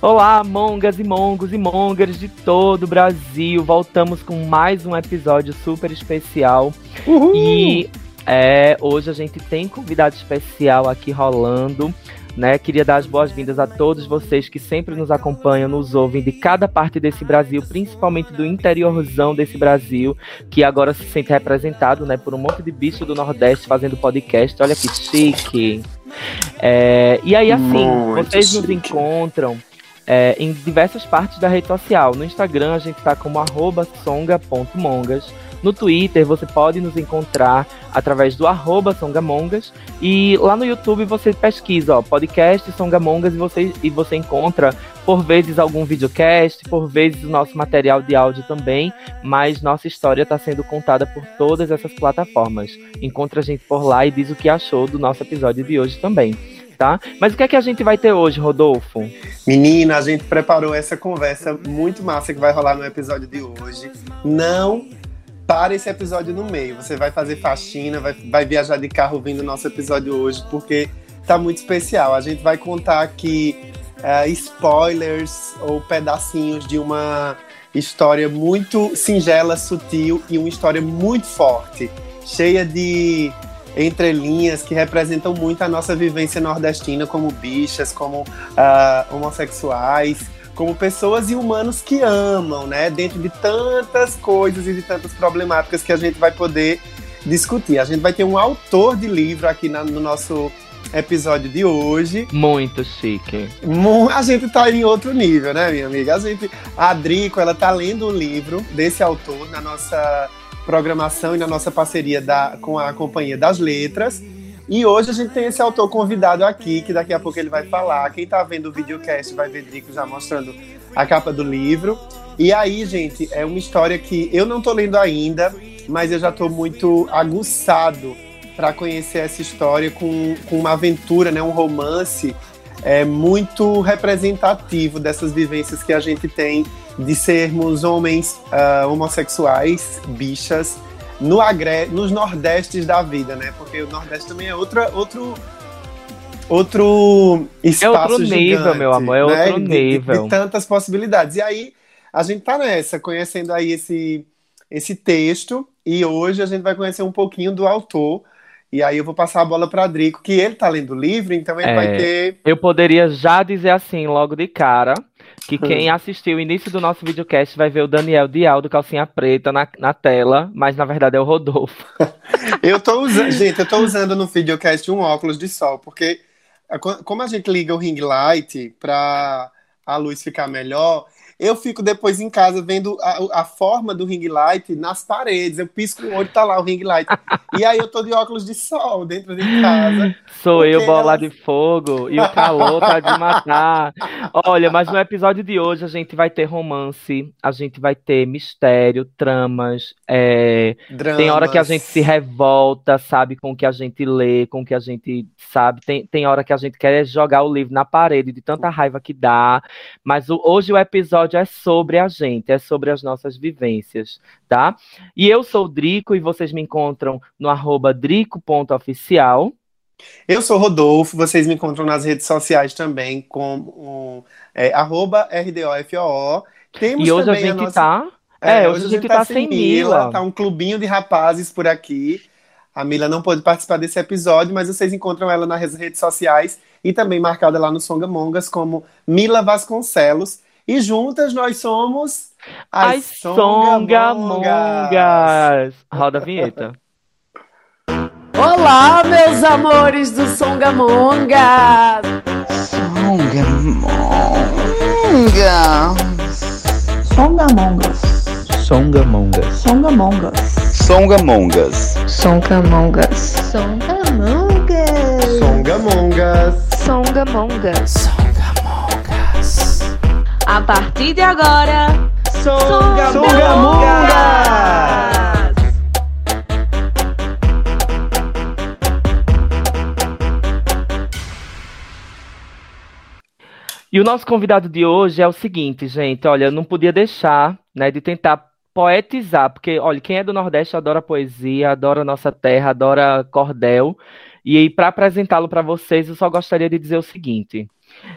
Olá, mongas e mongos e mongers de todo o Brasil. Voltamos com mais um episódio super especial. E é, hoje a gente tem convidado especial aqui rolando. Né? Queria dar as boas-vindas a todos vocês que sempre nos acompanham, nos ouvem de cada parte desse Brasil, principalmente do interiorzão desse Brasil, que agora se sente representado né, por um monte de bicho do Nordeste fazendo podcast. Olha que chique! É, e aí, assim, Muito vocês nos chique. encontram é, em diversas partes da rede social. No Instagram a gente está como songa.mongas. No Twitter você pode nos encontrar através do songamongas. E lá no YouTube você pesquisa, ó, podcast Songamongas e você, e você encontra por vezes algum videocast, por vezes o nosso material de áudio também, mas nossa história está sendo contada por todas essas plataformas. Encontra a gente por lá e diz o que achou do nosso episódio de hoje também. Tá? Mas o que é que a gente vai ter hoje, Rodolfo? Menina, a gente preparou essa conversa muito massa que vai rolar no episódio de hoje. Não para esse episódio no meio. Você vai fazer faxina, vai, vai viajar de carro ouvindo o nosso episódio hoje, porque tá muito especial. A gente vai contar aqui eh, spoilers ou pedacinhos de uma história muito singela, sutil e uma história muito forte, cheia de entrelinhas que representam muito a nossa vivência nordestina como bichas, como ah, homossexuais, como pessoas e humanos que amam, né? Dentro de tantas coisas e de tantas problemáticas que a gente vai poder discutir. A gente vai ter um autor de livro aqui na- no nosso episódio de hoje. Muito chique. A gente tá em outro nível, né, minha amiga? A gente, a Drico, ela tá lendo um livro desse autor na nossa programação e na nossa parceria da, com a Companhia das Letras. E hoje a gente tem esse autor convidado aqui, que daqui a pouco ele vai falar. Quem tá vendo o videocast vai ver Drico já mostrando a capa do livro. E aí, gente, é uma história que eu não tô lendo ainda, mas eu já tô muito aguçado para conhecer essa história com, com uma aventura, né, um romance é muito representativo dessas vivências que a gente tem de sermos homens ah, homossexuais, bichas, no agre nos nordestes da vida, né? Porque o Nordeste também é outra, outro outro espaço outro nível, gigante, meu amor, é né? outro De- de- nível. De, tantas possibilidades. E aí a gente tá nessa, conhecendo aí esse esse texto e hoje a gente vai conhecer um pouquinho do autor. E aí eu vou passar a bola para Drico, que ele tá lendo o livro, então ele É. vai ter Eu poderia já dizer assim, logo de cara, que quem assistiu o início do nosso videocast vai ver o Daniel Dial do Calcinha Preta na, na tela, mas na verdade é o Rodolfo. Eu tô usando, gente, eu tô usando no videocast um óculos de sol, porque como a gente liga o ring light pra a luz ficar melhor, eu fico depois em casa vendo a, a forma do ring light nas paredes. Eu pisco o olho, tá lá o ring light. E aí eu tô de óculos de sol dentro de casa. Sou eu, bola elas- de fogo, e o calor tá de matar. Olha, mas no episódio de hoje a gente vai ter romance, a gente vai ter mistério, tramas, é, Tem hora que a gente se revolta, sabe, com o que a gente lê, com o que a gente sabe. Tem, tem hora que a gente quer jogar o livro na parede de tanta raiva que dá. Mas o- hoje o episódio é sobre a gente, é sobre as nossas vivências, tá? E eu sou o Drico e vocês me encontram no arroba drico.oficial. Eu sou Rodolfo, vocês me encontram nas redes sociais também, com é, arroba RDOFOO. Temos E hoje a gente nossa- tá. É, hoje a gente tá sem Mila. Tá um clubinho de rapazes por aqui. A Mila não pôde participar desse episódio, mas vocês encontram ela nas redes sociais e também marcada lá no Songamongas como Mila Vasconcelos. E juntas nós somos As Songamongas. Roda a vinheta. Olá, meus amores do Songamonga! Songamongas. Songamongas. Songamongas. Songamongas. Songamongas. Songamongas. Songamongas. Songamongas. A partir de agora, Songamongas. E o nosso convidado de hoje é o seguinte, gente. Olha, eu não podia deixar, né, de tentar poetizar, porque, olha, quem é do Nordeste adora poesia, adora nossa terra, adora cordel. E para apresentá-lo para vocês, eu só gostaria de dizer o seguinte: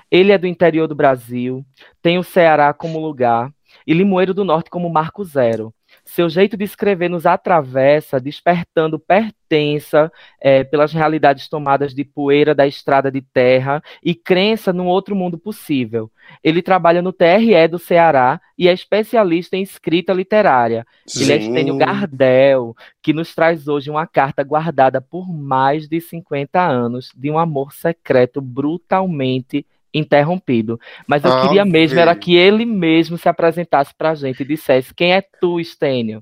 ele é do interior do Brasil, tem o Ceará como lugar e Limoeiro do Norte como marco zero. Seu jeito de escrever nos atravessa, despertando pertença é, pelas realidades tomadas de poeira da estrada de terra e crença num outro mundo possível. Ele trabalha no TRE do Ceará e é especialista em escrita literária. Ele é Estênio Gardel, que nos traz hoje uma carta guardada por mais de 50 anos de um amor secreto brutalmente interrompido. Mas eu Ah, queria mesmo era que ele mesmo se apresentasse pra gente e dissesse quem é tu, Estênio?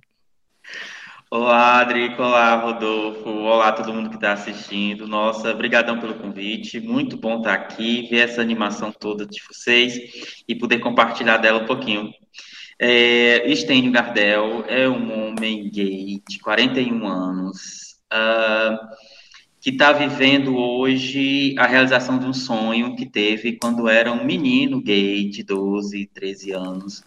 Olá, Drico. Olá, Rodolfo. Olá, todo mundo que está assistindo. Nossa, brigadão pelo convite. Muito bom estar aqui, ver essa animação toda de vocês e poder compartilhar dela um pouquinho. É, Estênio Gardel é um homem gay de 41 anos, ah, que está vivendo hoje a realização de um sonho que teve quando era um menino gay de 12, 13 anos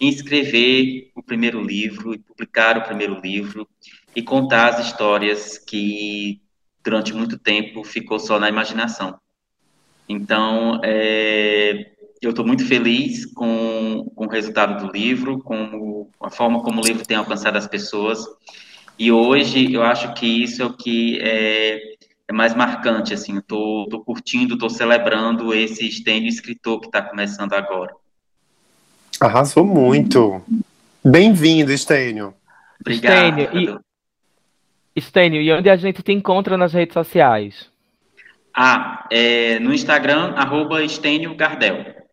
em escrever o primeiro livro publicar o primeiro livro e contar as histórias que durante muito tempo ficou só na imaginação. Então, é, eu estou muito feliz com, com o resultado do livro, com a forma como o livro tem alcançado as pessoas. E hoje eu acho que isso é o que é, é mais marcante. Assim, estou curtindo, estou celebrando esse estênio escritor que está começando agora. Arrasou muito. Bem-vindo, Estênio. Obrigado. Estênio, e-. Estênio, e onde a gente te encontra nas redes sociais? Ah, é, no Instagram, arroba Estênio Gardel.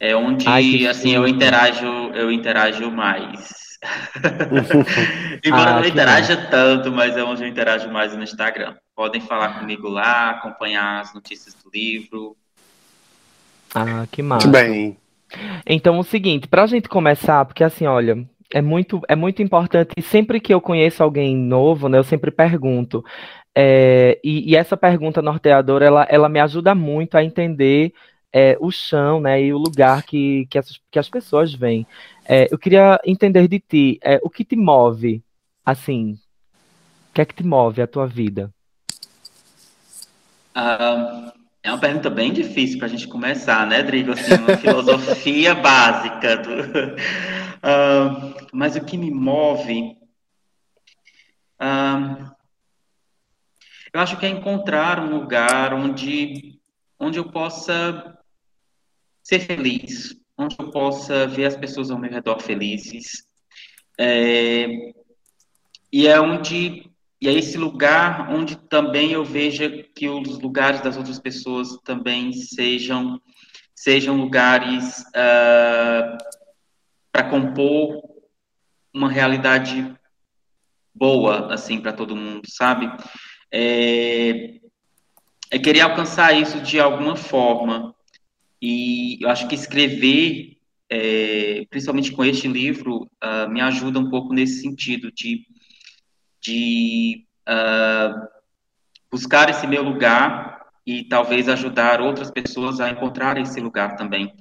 É onde, Ai, assim, eu interajo, eu interajo mais. Embora Ah, não interaja tanto, mas é onde eu interajo mais no Instagram. Podem falar comigo lá, acompanhar as notícias do livro. Ah, que Muito massa. bem. Então, o seguinte, pra gente começar, porque assim, olha, é muito, é muito importante, e sempre que eu conheço alguém novo, né, eu sempre pergunto. É, e, e essa pergunta norteadora, ela, ela me ajuda muito a entender é, o chão, né, e o lugar que, que, essas, que as pessoas vêm. É, eu queria entender de ti, é, o que te move, assim, o que é que te move a tua vida? É uma pergunta bem difícil para a gente começar, né, Drigo? Assim, uma filosofia básica. do- mas o que me move. eu acho que é encontrar um lugar onde, onde eu possa ser feliz, onde eu possa ver as pessoas ao meu redor felizes. É, e é onde e é esse lugar onde também eu veja que os lugares das outras pessoas também sejam sejam lugares para compor uma realidade boa assim para todo mundo, sabe? É, é querer alcançar isso de alguma forma e eu acho que escrever, é, principalmente com este livro, ah, me ajuda um pouco nesse sentido de de ah, buscar esse meu lugar e talvez ajudar outras pessoas a encontrar esse lugar também,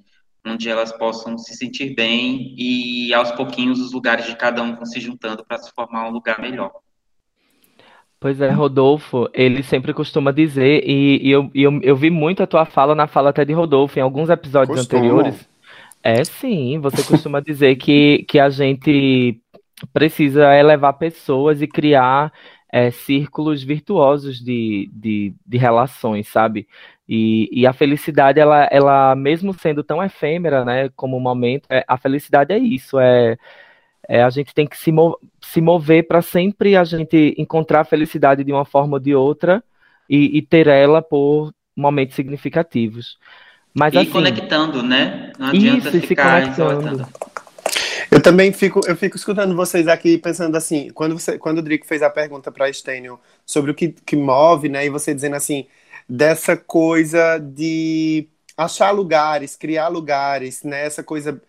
onde elas possam se sentir bem e aos pouquinhos os lugares de cada um vão se juntando para se formar um lugar melhor. Pois é, Rodolfo, ele sempre costuma dizer, e, e eu, eu, eu vi muito a tua fala na fala até de Rodolfo em alguns episódios anteriores. É sim, você costuma dizer que, que a gente precisa elevar pessoas e criar é, círculos virtuosos de, de, de relações, sabe? E, e a felicidade, ela, ela, mesmo sendo tão efêmera, né, como o momento, é, a felicidade é isso, é, é a gente tem que se, mo se mover para sempre a gente encontrar a felicidade de uma forma ou de outra e, e ter ela por momentos significativos. Mas e assim, conectando, né? Não adianta isso, e se ficar conectando. isolando. Eu também fico, eu fico escutando vocês aqui pensando assim, quando você, quando o Drico fez a pergunta para Estênio sobre o que, que move, né, e você dizendo assim, dessa coisa de achar lugares, criar lugares, né? Essa coisa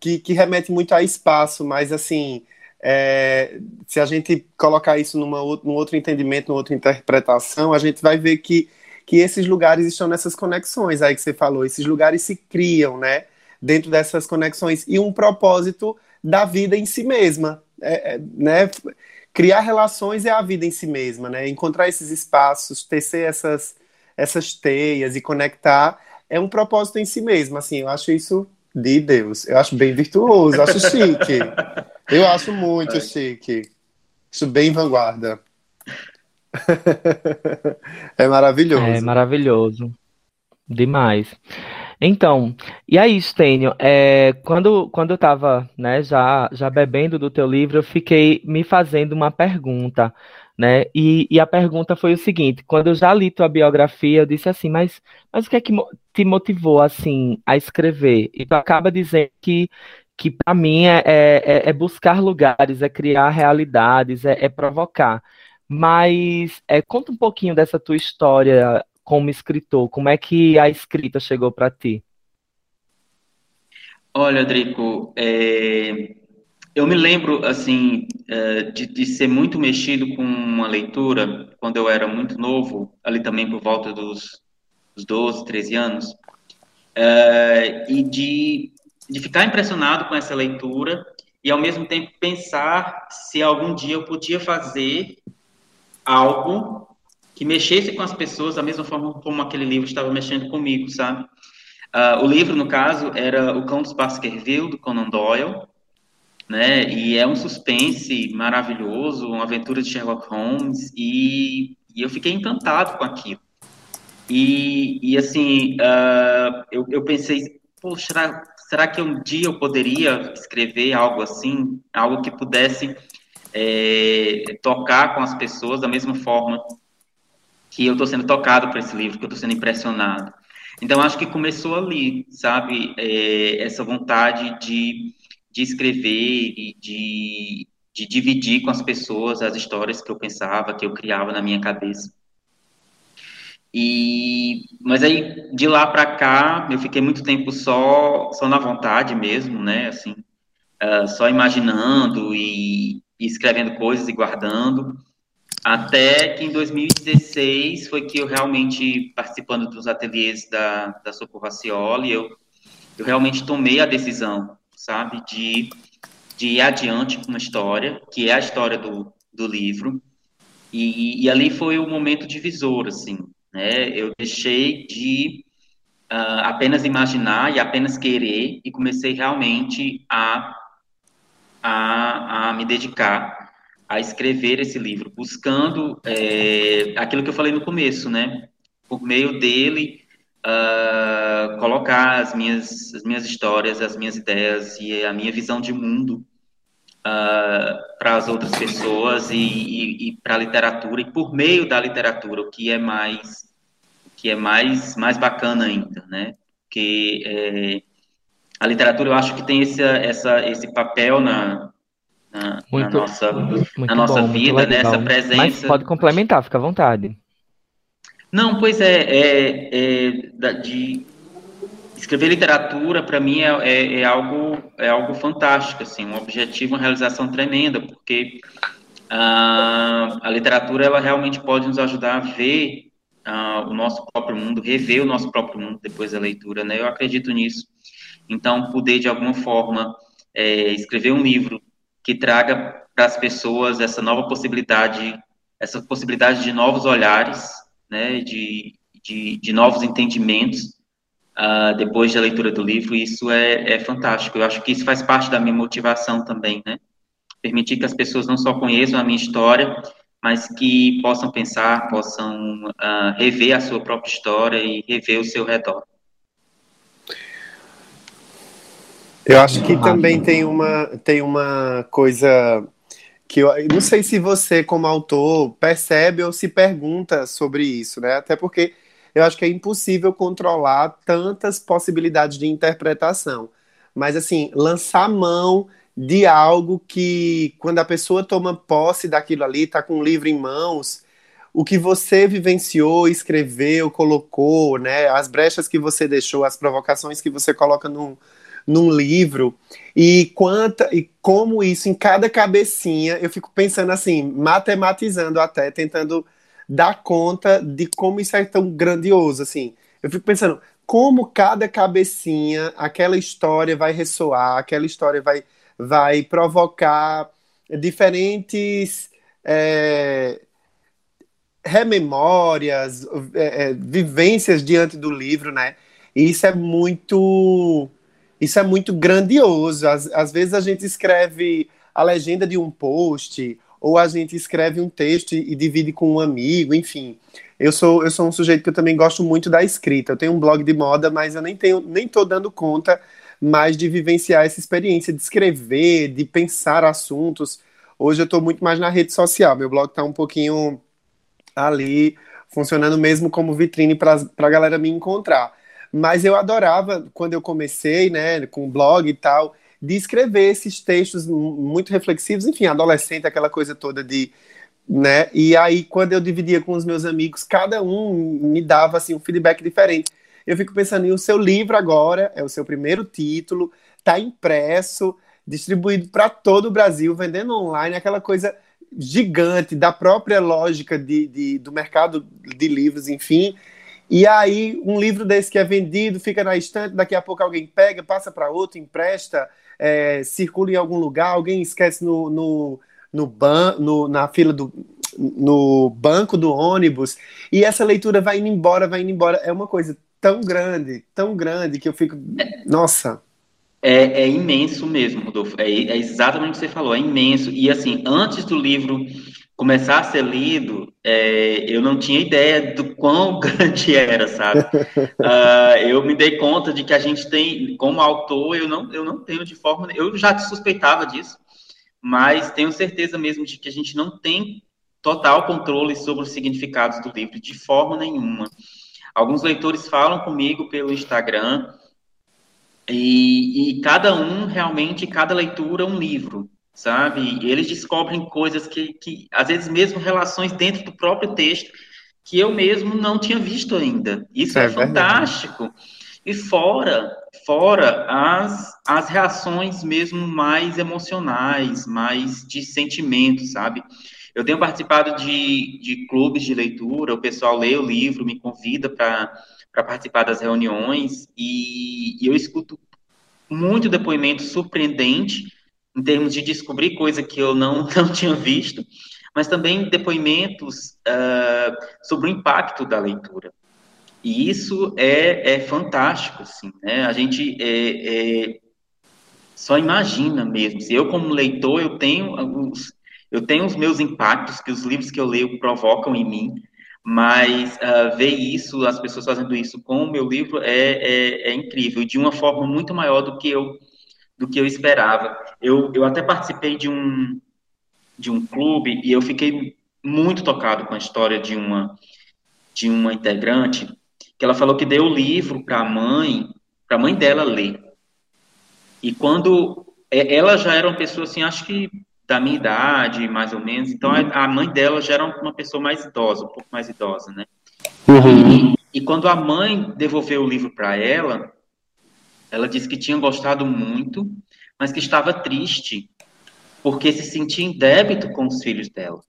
que, que remete muito a espaço, mas assim, é, se a gente colocar isso numa, num outro entendimento, numa outra interpretação, a gente vai ver que, que esses lugares estão nessas conexões aí que você falou, esses lugares se criam, né? Dentro dessas conexões e um propósito da vida em si mesma, é, é, né? Criar relações é a vida em si mesma, né? Encontrar esses espaços, tecer essas, essas teias e conectar é um propósito em si mesmo, assim, eu acho isso de Deus. Eu acho bem virtuoso, acho chique. Eu acho muito é. chique. Acho bem vanguarda. é maravilhoso. É maravilhoso. Demais. Então, e aí, Stênio, é, quando, quando eu estava né, já, já bebendo do teu livro, eu fiquei me fazendo uma pergunta né? E, e, a pergunta foi o seguinte: quando eu já li tua biografia, eu disse assim, mas, mas o que é que te motivou assim a escrever? E tu acaba dizendo que, que para mim é, é, é, buscar lugares, é criar realidades, é, é provocar. Mas é, conta um pouquinho dessa tua história como escritor, como é que a escrita chegou para ti? Olha, Drico, é, eu me lembro, assim, é, de, de, ser muito mexido com uma leitura quando eu era muito novo, ali também por volta dos, dos 12, 13 anos, é, e de, de ficar impressionado com essa leitura e, ao mesmo tempo, pensar se algum dia eu podia fazer algo que mexesse com as pessoas da mesma forma como aquele livro estava mexendo comigo, sabe? Uh, o livro, no caso, era O Cão dos Baskerville, do Conan Doyle, né? E é um suspense maravilhoso, uma aventura de Sherlock Holmes, e, e eu fiquei encantado com aquilo. E, e assim, uh, eu, eu pensei, poxa, será, será que um dia eu poderia escrever algo assim, algo que pudesse é, tocar com as pessoas da mesma forma que eu estou sendo tocado por esse livro, que eu estou sendo impressionado. Então, acho que começou ali, sabe, é, essa vontade de de escrever e de, de dividir com as pessoas as histórias que eu pensava, que eu criava na minha cabeça. E, mas aí de lá para cá eu fiquei muito tempo só só na vontade mesmo, né? Assim, uh, só imaginando e, e, escrevendo coisas e guardando, até que em 2016 foi que eu realmente participando dos ateliês da da Socorro Racioli, eu eu realmente tomei a decisão sabe? De, de ir adiante com uma história, que é a história do, do livro. E, e ali foi o momento divisor, assim, né? Eu deixei de uh, apenas imaginar e apenas querer e comecei realmente a, a, a me dedicar a escrever esse livro, buscando é, aquilo que eu falei no começo, né? Por meio dele, uh, colocar as minhas, as minhas histórias, as minhas ideias e a minha visão de mundo uh, para as outras pessoas e, e, e para a literatura e por meio da literatura, o que é mais que é mais mais bacana ainda, né? Que é, a literatura eu acho que tem esse, essa, esse papel na, na, muito, na nossa, muito na nossa bom, vida, nessa né? presença. Mas pode complementar, fica à vontade. Não, pois é, é, é de escrever literatura para mim é, é, é, algo é algo fantástico, assim, um objetivo, uma realização tremenda, porque a, a literatura ela realmente pode nos ajudar a ver uh, o nosso próprio mundo, rever o nosso próprio mundo depois da leitura, né? Eu acredito nisso. Então, poder de alguma forma é, escrever um livro que traga para as pessoas essa nova possibilidade, essa possibilidade de novos olhares né, de, de, de novos entendimentos uh, depois da leitura do livro, e isso é, é fantástico. Eu acho que isso faz parte da minha motivação também, né? Permitir que as pessoas não só conheçam a minha história, mas que possam pensar, possam uh, rever a sua própria história e rever o seu redor. Eu acho que também tem uma, tem uma coisa que eu não sei se você, como autor, percebe ou se pergunta sobre isso, né? Até porque eu acho que é impossível controlar tantas possibilidades de interpretação. Mas, assim, lançar mão de algo que, quando a pessoa toma posse daquilo ali, está com o livro em mãos, o que você vivenciou, escreveu, colocou, né? As brechas que você deixou, as provocações que você coloca num, num livro e quanta e como isso em cada cabecinha, eu fico pensando assim, matematizando até, tentando dar conta de como isso é tão grandioso, assim. Eu fico pensando como cada cabecinha, aquela história vai ressoar, aquela história vai vai provocar diferentes é, rememórias, é, é, vivências diante do livro, né? E isso é muito isso é muito grandioso. Às, às vezes a gente escreve a legenda de um post, ou a gente escreve um texto e, divide com um amigo, enfim. Eu sou, eu sou um sujeito que eu também gosto muito da escrita. Eu tenho um blog de moda, mas eu nem tenho, nem tô dando conta mais de vivenciar essa experiência de escrever, de pensar assuntos. Hoje eu estou muito mais na rede social. Meu blog está um pouquinho ali, funcionando mesmo como vitrine para a galera me encontrar. Mas eu adorava, quando eu comecei, né, com o blog e tal, de escrever esses textos muito reflexivos, enfim, adolescente, aquela coisa toda de. Né? E aí, quando eu dividia com os meus amigos, cada um me dava assim, um feedback diferente. Eu fico pensando, e o seu livro agora é o seu primeiro título, está impresso, distribuído para todo o Brasil, vendendo online, aquela coisa gigante da própria lógica de, de, do mercado de livros, enfim. E aí, um livro desse que é vendido, fica na estante, daqui a pouco alguém pega, passa para outro, empresta, é, circula em algum lugar, alguém esquece no, no, no, ban no na fila do no banco do ônibus, e essa leitura vai indo embora, vai indo embora. É uma coisa tão grande, tão grande, que eu fico. Nossa! É, é imenso mesmo, Rodolfo. É, é exatamente o que você falou, é imenso. E assim, antes do livro começar a ser lido, é, eu não tinha ideia do quão grande era, sabe? Uh, eu me dei conta de que a gente tem, como autor, eu não, eu não tenho de forma, eu já suspeitava disso, mas tenho certeza mesmo de que a gente não tem total controle sobre os significados do livro, de forma nenhuma. Alguns leitores falam comigo pelo Instagram, e, e cada um, realmente, cada leitura um livro sabe? E eles descobrem coisas que, que, às vezes, mesmo relações dentro do próprio texto, que eu mesmo não tinha visto ainda. Isso é, é fantástico. E fora, fora as, as reações mesmo mais emocionais, mais de sentimentos, sabe? Eu tenho participado de, de clubes de leitura, o pessoal lê o livro, me convida para participar das reuniões, e, e eu escuto muito depoimento surpreendente em termos de descobrir coisa que eu não, não tinha visto, mas também depoimentos uh, sobre o impacto da leitura. E isso é, é fantástico, assim, né? A gente é, é, só imagina mesmo. Eu, como leitor, eu tenho os, eu tenho os meus impactos que os livros que eu leio provocam em mim, mas uh, ver isso, as pessoas fazendo isso com o meu livro é, é, é incrível, de uma forma muito maior do que eu do que eu esperava. Eu, eu até participei de um, de um clube e eu fiquei muito tocado com a história de uma, de uma integrante, que ela falou que deu o livro para a mãe, para a mãe dela ler. E quando é, ela já era uma pessoa assim, acho que da minha idade, mais ou menos, então a mãe dela já era uma pessoa mais idosa, um pouco mais idosa, né? Uhum. E, e quando a mãe devolveu o livro para ela, ela disse que tinha gostado muito, mas que estava triste porque se sentia em débito com os filhos dela.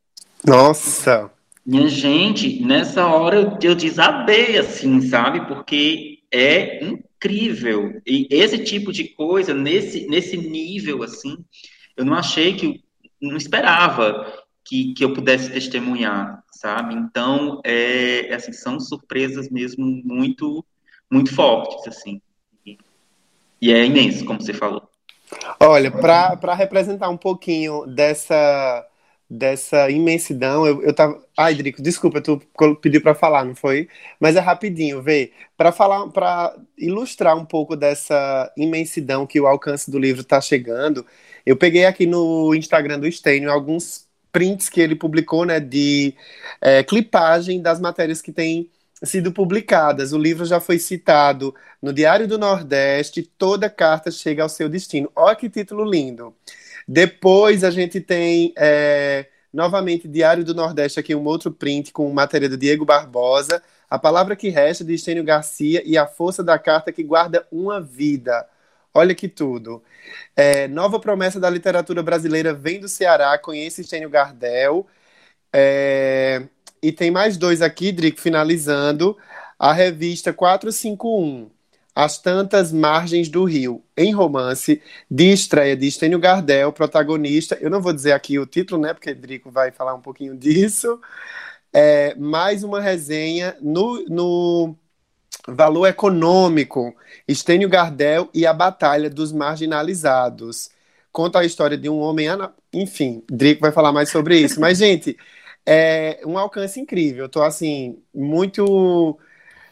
Nossa! Minha gente, nessa hora eu, desabei, assim, sabe? Porque é incrível. E esse tipo de coisa, nesse, nesse nível, assim, eu não achei que, não esperava que, que eu pudesse testemunhar, sabe? Então, é, assim, são surpresas mesmo muito, muito fortes, assim. E é imenso, como você falou. Olha, para representar um pouquinho dessa dessa imensidão, eu, eu tava. Ai, Drico, desculpa, tu pediu para falar, não foi? Mas é rapidinho, vê. Para falar, para ilustrar um pouco dessa imensidão que o alcance do livro está chegando, eu peguei aqui no Instagram do Stênio alguns prints que ele publicou, né, de é, clipagem das matérias que tem sido publicadas. O livro já foi citado no Diário do Nordeste, toda carta chega ao seu destino. Olha que título lindo. Depois a gente tem é, Novamente, Diário do Nordeste, aqui um outro print com matéria do Diego Barbosa. A palavra que resta, de Estênio Garcia, e a força da carta que guarda uma vida. Olha que tudo. É, nova promessa da literatura brasileira vem do Ceará, conhece Estênio Gardel. É, e tem mais dois aqui, Drico, finalizando. A revista 451, As Tantas Margens do Rio, em romance, de estreia de Estênio Gardel, protagonista. Eu não vou dizer aqui o título, né? Porque Drico vai falar um pouquinho disso. É, mais uma resenha no, no valor econômico, Estênio Gardel e a Batalha dos Marginalizados. Conta a história de um homem. Enfim, Drico vai falar mais sobre isso. Mas, gente, é um alcance incrível. Estou, assim, muito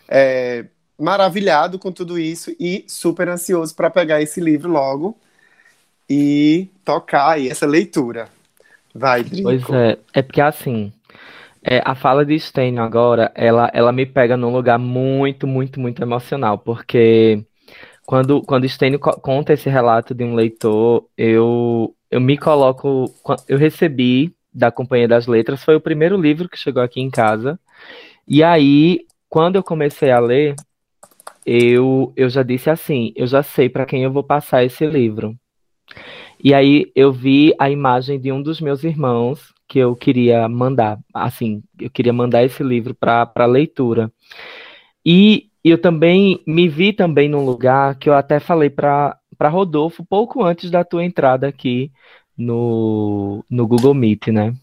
é, maravilhado com tudo isso e super ansioso para pegar esse livro logo e tocar aí essa leitura. Vai, Drico. Pois é, é porque assim, é, a fala de Stênio agora, ela, ela me pega num lugar muito, muito, muito emocional, porque quando, quando co conta esse relato de um leitor, eu, eu me coloco, eu recebi da Companhia das Letras, foi o primeiro livro que chegou aqui em casa, e aí quando eu comecei a ler, eu, eu já disse assim, eu já sei para quem eu vou passar esse livro. E aí eu vi a imagem de um dos meus irmãos que eu queria mandar, assim, eu queria mandar esse livro para leitura. E eu também me vi também num lugar que eu até falei para Rodolfo pouco antes da tua entrada aqui no, no Google Meet, né?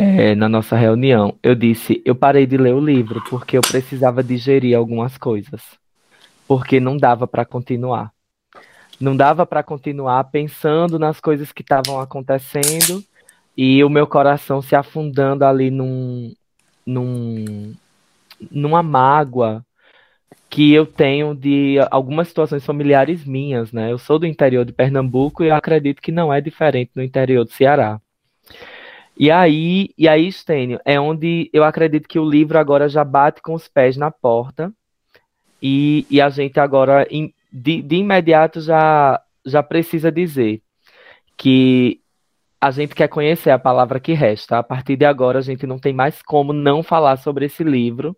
é, na nossa reunião, eu disse, eu parei de ler o livro porque eu precisava digerir algumas coisas, porque não dava para continuar. Não dava para continuar pensando nas coisas que estavam acontecendo e o meu coração se afundando ali num, num, numa mágoa que eu tenho de algumas situações familiares minhas, né? Eu sou do interior de Pernambuco e acredito que não é diferente no interior do Ceará. E aí, e aí, Stênio, é onde eu acredito que o livro agora já bate com os pés na porta e, e a gente agora, de, de imediato, já, já precisa dizer que a gente quer conhecer a palavra que resta. A partir de agora, a gente não tem mais como não falar sobre esse livro.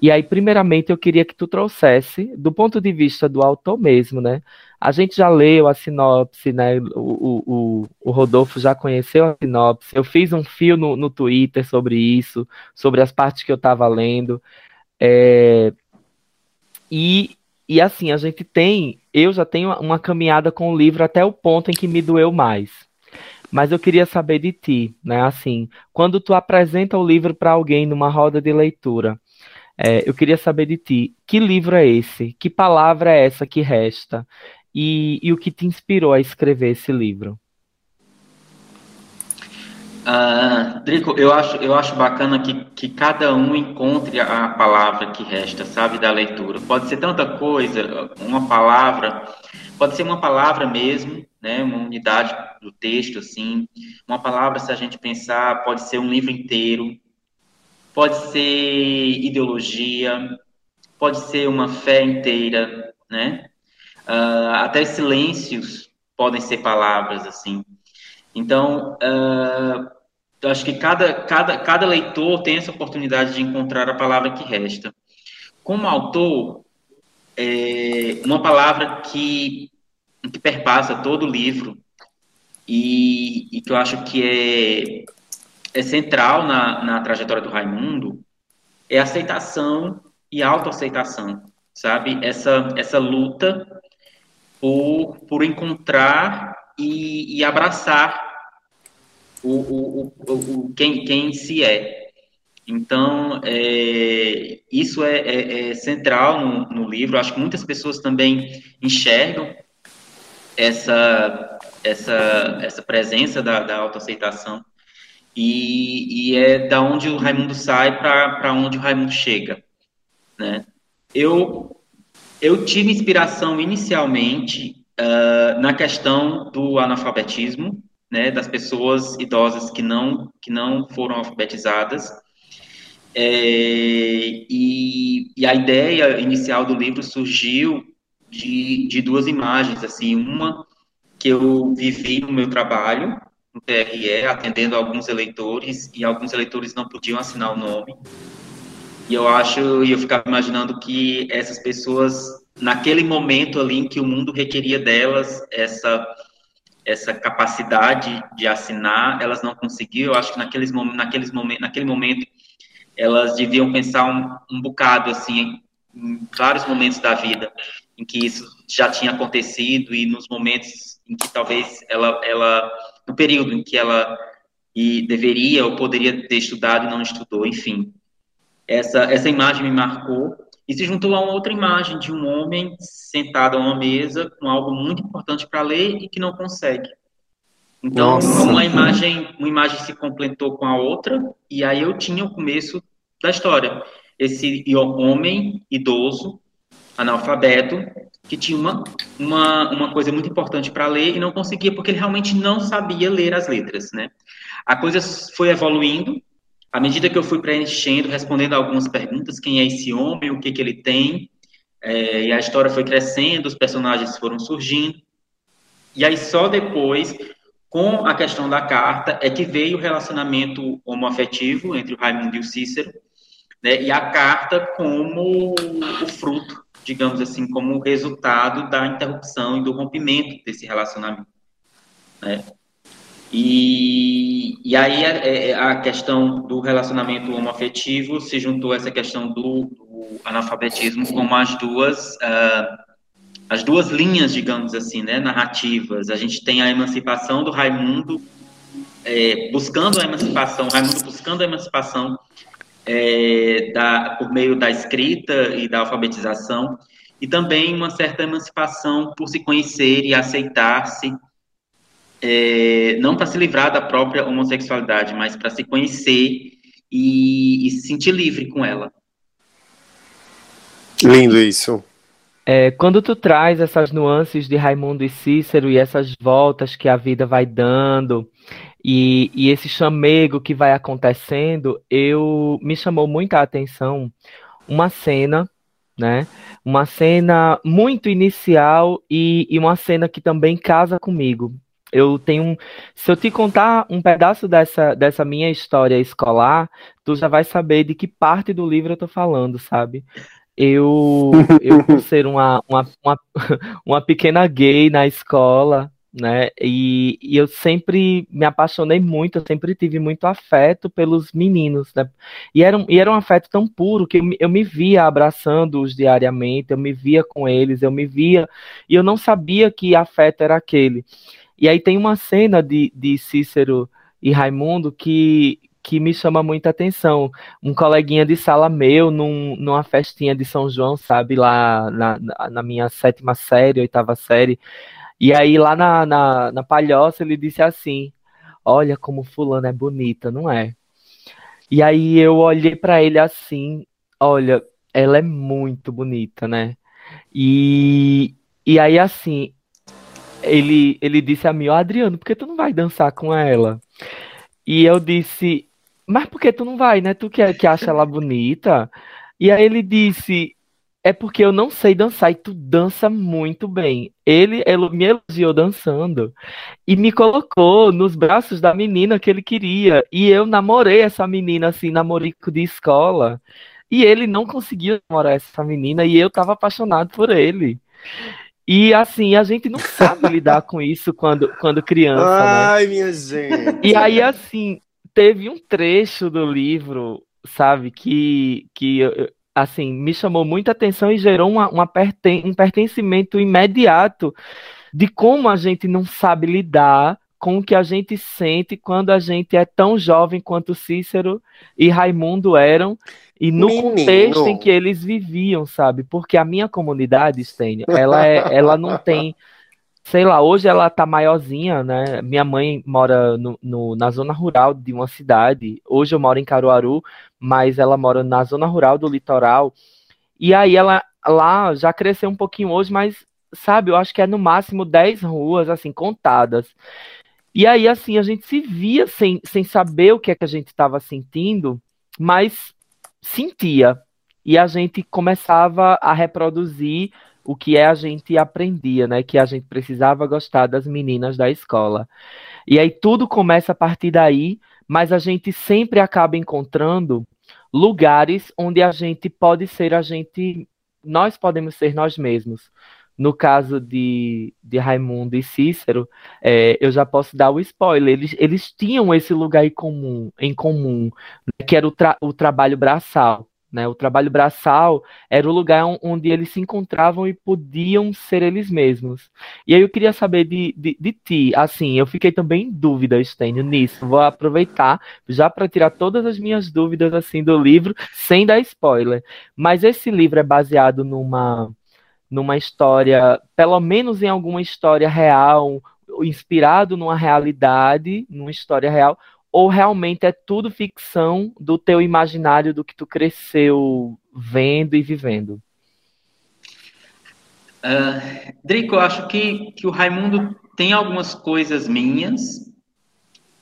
E aí, primeiramente, eu queria que tu trouxesse, do ponto de vista do autor mesmo, né? A gente já leu a sinopse, né? O, o, o Rodolfo já conheceu a sinopse. Eu fiz um fio no, no Twitter sobre isso, sobre as partes que eu estava lendo. É... E, e assim, a gente tem. Eu já tenho uma caminhada com o livro até o ponto em que me doeu mais. Mas eu queria saber de ti, né? Assim, quando tu apresenta o livro para alguém numa roda de leitura, é, eu queria saber de ti, que livro é esse? Que palavra é essa que resta? e, e o que te inspirou a escrever esse livro? Uh, Drico, eu acho, eu acho bacana que, que cada um encontre a palavra que resta, sabe, da leitura. Pode ser tanta coisa, uma palavra, pode ser uma palavra mesmo, né, uma unidade do texto, assim. Uma palavra, se a gente pensar, pode ser um livro inteiro, pode ser ideologia, pode ser uma fé inteira, né? Uh, até silêncios podem ser palavras, assim. Então, uh, eu acho que cada, cada, cada leitor tem essa oportunidade de encontrar a palavra que resta. Como autor, é uma palavra que, que perpassa todo o livro e, e que eu acho que é, é central na, na trajetória do Raimundo é aceitação e autoaceitação, sabe? Essa, essa luta por, por encontrar e, e abraçar o, o, o, o, quem, quem se é. Então, é, isso é, é, é central no, no, livro. Acho que muitas pessoas também enxergam essa, essa, essa presença da, da autoaceitação. E, e é da onde o Raimundo sai para onde o Raimundo chega. Né? Eu eu tive inspiração inicialmente uh, na questão do analfabetismo, né, das pessoas idosas que não que não foram alfabetizadas. É, e, e, a ideia inicial do livro surgiu de, de duas imagens, assim, uma que eu vivi no meu trabalho, no TRE, atendendo alguns eleitores, e alguns eleitores não podiam assinar o nome. E eu acho, e eu ficava imaginando que essas pessoas, naquele momento ali em que o mundo requeria delas essa essa capacidade de assinar, elas não conseguiam. Eu acho que naqueles, naqueles momentos, naquele momento elas deviam pensar um, um bocado assim em vários momentos da vida em que isso já tinha acontecido e nos momentos em que talvez ela, ela no período em que ela e deveria ou poderia ter estudado e não estudou, enfim. Essa, essa imagem me marcou e se juntou a uma outra imagem de um homem sentado a uma mesa com algo muito importante para ler e que não consegue. Então, Nossa. uma imagem, uma imagem se completou com a outra e aí eu tinha o começo da história. Esse homem idoso, analfabeto, que tinha uma, uma, uma coisa muito importante para ler e não conseguia porque ele realmente não sabia ler as letras, né? A coisa foi evoluindo. À medida que eu fui preenchendo, respondendo algumas perguntas, quem é esse homem, o que, que ele tem, é, e a história foi crescendo, os personagens foram surgindo, e aí só depois, com a questão da carta, é que veio o relacionamento homoafetivo entre o Raimundo e o Cícero, né, e a carta como o fruto, digamos assim, como resultado da interrupção e do rompimento desse relacionamento. Né? E, e aí a, é, é, a, questão do relacionamento homoafetivo se juntou a essa questão do, do analfabetismo como as duas uh, as duas linhas, digamos assim, né, narrativas. A gente tem a emancipação do Raimundo é, buscando a emancipação, Raimundo buscando a emancipação é, da, por meio da escrita e da alfabetização, e também uma certa emancipação por se conhecer e aceitar-se é, não para se livrar da própria homossexualidade, mas para se conhecer e, e, se sentir livre com ela. Lindo isso. É, quando tu traz essas nuances de Raimundo e Cícero e essas voltas que a vida vai dando e, e esse chamego que vai acontecendo, eu me chamou muita atenção uma cena, né? Uma cena muito inicial e, e uma cena que também casa comigo, eu tenho um, se eu te contar um pedaço dessa, dessa minha história escolar, tu já vai saber de que parte do livro eu tô falando, sabe? Eu, eu por ser uma, uma, uma, uma pequena gay na escola, né? E, e, eu sempre me apaixonei muito, eu sempre tive muito afeto pelos meninos, né? E era um, e era um afeto tão puro que eu, eu me via abraçando-os diariamente, eu me via com eles, eu me via, e eu não sabia que afeto era aquele. E aí tem uma cena de, de Cícero e Raimundo que, que me chama muita atenção. Um coleguinha de sala meu, num, numa festinha de São João, sabe, lá na, na minha sétima série, oitava série. E aí lá na, na, na palhoça ele disse assim: Olha como fulana é bonita, não é? E aí eu olhei para ele assim: Olha, ela é muito bonita, né? E, e aí assim, ele, ele disse a mim, ó, oh, Adriano, por que tu não vai dançar com ela? E eu disse, mas por que tu não vai, né? Tu que, que acha ela bonita? E aí ele disse, é porque eu não sei dançar e tu dança muito bem. Ele, ele me elogiou dançando e me colocou nos braços da menina que ele queria. E eu namorei essa menina, assim, namorico de escola. E ele não conseguia namorar essa menina e eu tava apaixonado por ele. E assim, a gente não sabe lidar com isso quando, quando criança. Né? Ai, né? minha gente. E aí, assim, teve um trecho do livro, sabe, que, que assim, me chamou muita atenção e gerou uma, uma perten um pertencimento imediato de como a gente não sabe lidar com o que a gente sente quando a gente é tão jovem quanto Cícero e Raimundo eram e no Menino. contexto em que eles viviam, sabe? Porque a minha comunidade, Stênio, ela, é, ela não tem. Sei lá, hoje ela tá maiorzinha, né? Minha mãe mora no, no, na zona rural de uma cidade. Hoje eu moro em Caruaru, mas ela mora na zona rural do litoral. E aí ela lá já cresceu um pouquinho hoje, mas sabe, eu acho que é no máximo 10 ruas, assim, contadas. E aí, assim, a gente se via sem, sem saber o que é que a gente estava sentindo, mas sentia. E a gente começava a reproduzir o que é a gente aprendia, né? Que a gente precisava gostar das meninas da escola. E aí tudo começa a partir daí, mas a gente sempre acaba encontrando lugares onde a gente pode ser a gente, nós podemos ser nós mesmos. No caso de, de Raimundo e Cícero, é, eu já posso dar o spoiler. Eles, eles tinham esse lugar em comum, em comum né, que era o, tra o trabalho braçal. Né? O trabalho braçal era o lugar onde eles se encontravam e podiam ser eles mesmos. E aí eu queria saber de, de, de ti, assim, eu fiquei também em dúvida, Stênio, nisso. Vou aproveitar já para tirar todas as minhas dúvidas assim do livro, sem dar spoiler. Mas esse livro é baseado numa numa história, pelo menos em alguma história real, inspirado numa realidade, numa história real, ou realmente é tudo ficção do teu imaginário do que tu cresceu vendo e vivendo? Uh, Drico, eu acho que, que o Raimundo tem algumas coisas minhas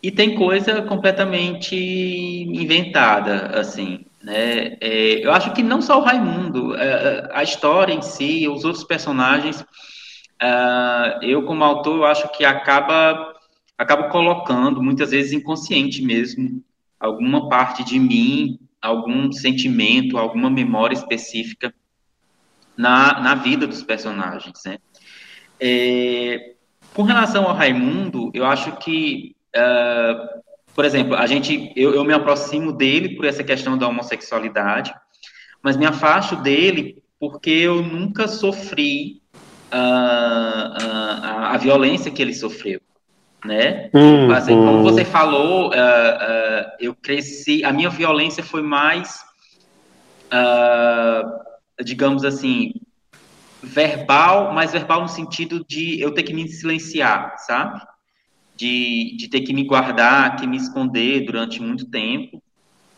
e tem coisa completamente inventada, assim, né? É, eu acho que não só o Raimundo, a, é, é, a história em si, os outros personagens, uh, eu como autor, eu acho que acaba acabo colocando, muitas vezes inconsciente mesmo, alguma parte de mim, algum sentimento, alguma memória específica na, na vida dos personagens, né? É, com relação ao Raimundo, eu acho que, uh, por exemplo, a gente, eu, eu me aproximo dele por essa questão da homossexualidade, mas me afasto dele porque eu nunca sofri uh, uh, a, a violência que ele sofreu né? Hum, como você falou, uh, uh, eu cresci, a minha violência foi mais, uh, digamos assim, verbal, mas verbal no sentido de eu ter que me silenciar, sabe? De, de ter que me guardar, que me esconder durante muito tempo.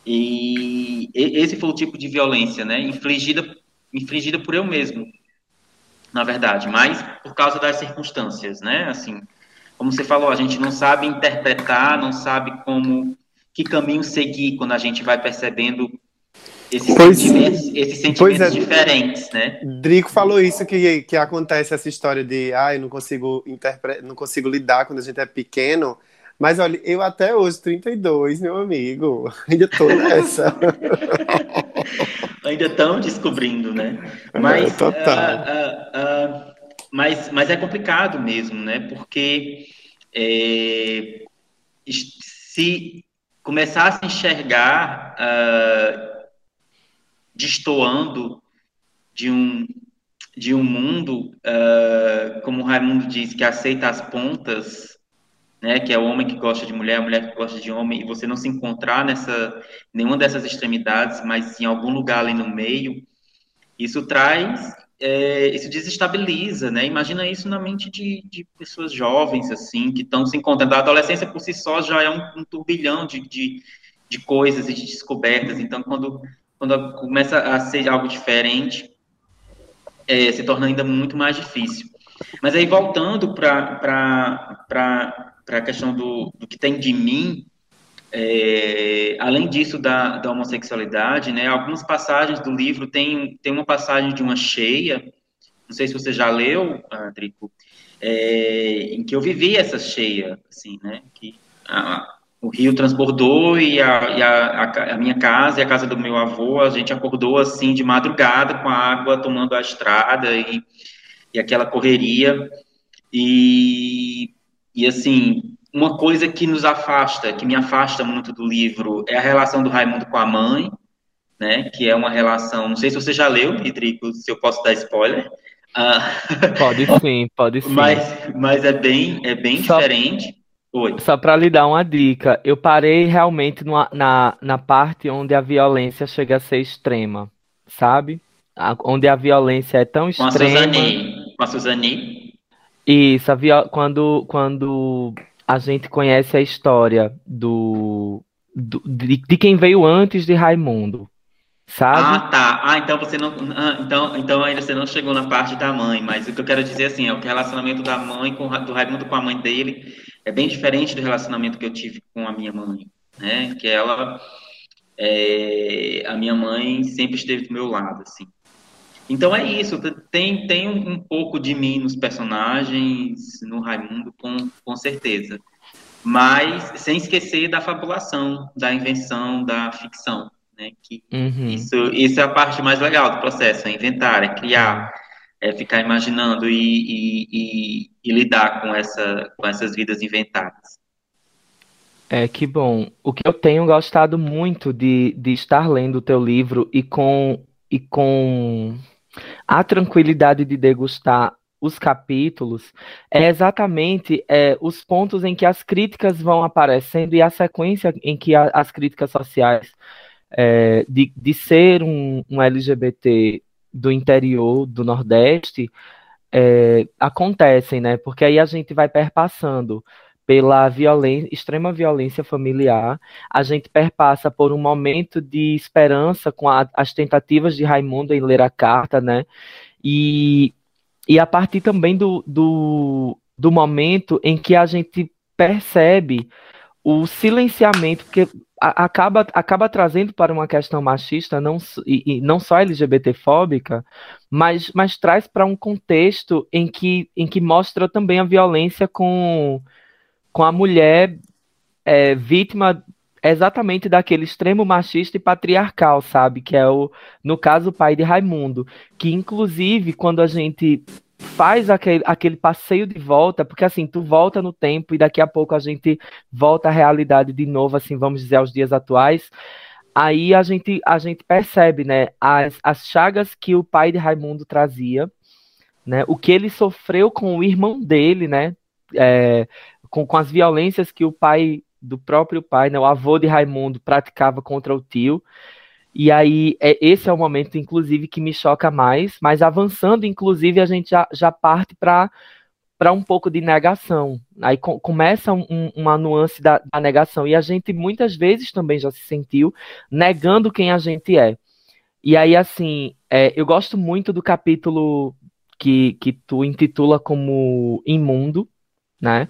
E esse foi o tipo de violência, né? Infligida, infligida por eu mesmo, na verdade, mas por causa das circunstâncias, né? Assim, como você falou, a gente não sabe interpretar, não sabe como que caminho seguir quando a gente vai percebendo esses pois, sentimentos, esses sentimentos é, diferentes, né? Drico falou isso que, que acontece essa história de ah, eu não consigo não consigo lidar quando a gente é pequeno. Mas olha, eu até hoje, 32, meu amigo, ainda tô nessa. ainda estão descobrindo, né? Mas, é, total. Uh, uh, uh, mas, mas é complicado mesmo, né? Porque é, se começar a se enxergar uh, destoando de um, de um mundo, uh, como Raimundo diz, que aceita as pontas, né, que é o homem que gosta de mulher, a mulher que gosta de homem, e você não se encontrar nessa nenhuma dessas extremidades, mas em algum lugar ali no meio, isso traz é, isso desestabiliza, né? Imagina isso na mente de, de pessoas jovens, assim, que estão se encontrando. A adolescência por si só já é um, um turbilhão de, de, de, coisas e de descobertas. Então, quando, quando começa a ser algo diferente, é, se torna ainda muito mais difícil. Mas aí, voltando para a questão do, do que tem de mim, é, além disso da, da homossexualidade, né, algumas passagens do livro tem, tem uma passagem de uma cheia, não sei se você já leu, Drico, é, em que eu vivi essa cheia, assim, né, que a, o rio transbordou e, a, e a, a, minha casa e a casa do meu avô, a gente acordou assim de madrugada com a água tomando a estrada e, e aquela correria. E, e assim uma coisa que nos afasta, que me afasta muito do livro, é a relação do Raimundo com a mãe, né? Que é uma relação. Não sei se você já leu, Pitrico, se eu posso dar spoiler. Uh... Pode sim, pode sim. Mas, mas é bem, é bem só, diferente. Oi. Só para lhe dar uma dica, eu parei realmente numa, na, na parte onde a violência chega a ser extrema, sabe? A, onde a violência é tão extrema. Com a Suzane. Com a Suzane. Isso, a quando, quando a gente conhece a história do, do de, de, quem veio antes de Raimundo, sabe? Ah, tá. Ah, então você não, ah, então, então ainda você não chegou na parte da mãe, mas o que eu quero dizer assim é o que o relacionamento da mãe com do Raimundo com a mãe dele é bem diferente do relacionamento que eu tive com a minha mãe, né? Que ela é, a minha mãe sempre esteve do meu lado, assim. Então é isso, tem, tem um, pouco de mim nos personagens, no Raimundo, com, com certeza. mas sem esquecer da fabulação, da invenção, da ficção, né? Que uhum. isso, isso é a parte mais legal do processo, é inventar, é criar, é ficar imaginando e, e, e, e lidar com, essa, com essas vidas inventadas. É, que bom. O que eu tenho gostado muito de, de estar lendo o teu livro e com, e com a tranquilidade de degustar os capítulos é exatamente é, os pontos em que as críticas vão aparecendo e a sequência em que a, as críticas sociais é, de, de ser um, um, LGBT do interior do Nordeste é, acontecem, né? Porque aí a gente vai perpassando pela violência, extrema violência familiar, a gente perpassa por um momento de esperança com a, as tentativas de Raimundo em ler a carta, né? E, e a partir também do, do, do momento em que a gente percebe o silenciamento, porque acaba, acaba trazendo para uma questão machista, não, e, e não só LGBTfóbica, mas, mas traz para um contexto em que, em que mostra também a violência com com a mulher é, vítima exatamente daquele extremo machista e patriarcal, sabe? Que é o, no caso, o pai de Raimundo. Que, inclusive, quando a gente faz aquele, aquele passeio de volta, porque assim, tu volta no tempo e daqui a pouco a gente volta à realidade de novo, assim, vamos dizer, aos dias atuais. Aí a gente, a gente percebe, né, as, as chagas que o pai de Raimundo trazia, né, o que ele sofreu com o irmão dele, né, é, com, com as violências que o pai do próprio pai, né, o avô de Raimundo, praticava contra o tio. E aí, é, esse é o momento, inclusive, que me choca mais, mas avançando, inclusive, a gente já, já parte para para um pouco de negação. Aí com, começa um, uma nuance da, da, negação. E a gente muitas vezes também já se sentiu negando quem a gente é. E aí, assim, é, eu gosto muito do capítulo que, que tu intitula como Imundo, né?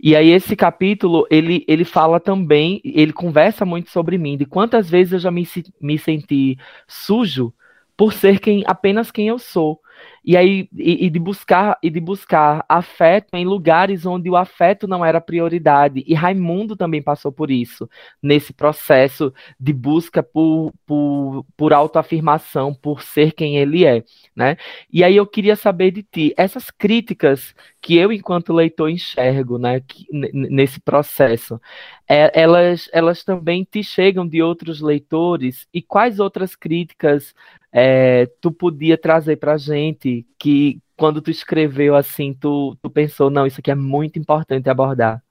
E aí esse capítulo, ele, ele fala também, ele conversa muito sobre mim, de quantas vezes eu já me, me senti sujo por ser quem apenas quem eu sou. E aí e, e, de buscar e de buscar afeto em lugares onde o afeto não era prioridade. E Raimundo também passou por isso, nesse processo de busca por, por, por autoafirmação, por ser quem ele é, né? E aí eu queria saber de ti, essas críticas que eu enquanto leitor enxergo, né, que, nesse processo, é, elas elas também te chegam de outros leitores e quais outras críticas é, tu podia trazer pra gente que quando tu escreveu assim, tu, tu pensou, não, isso aqui é muito importante abordar?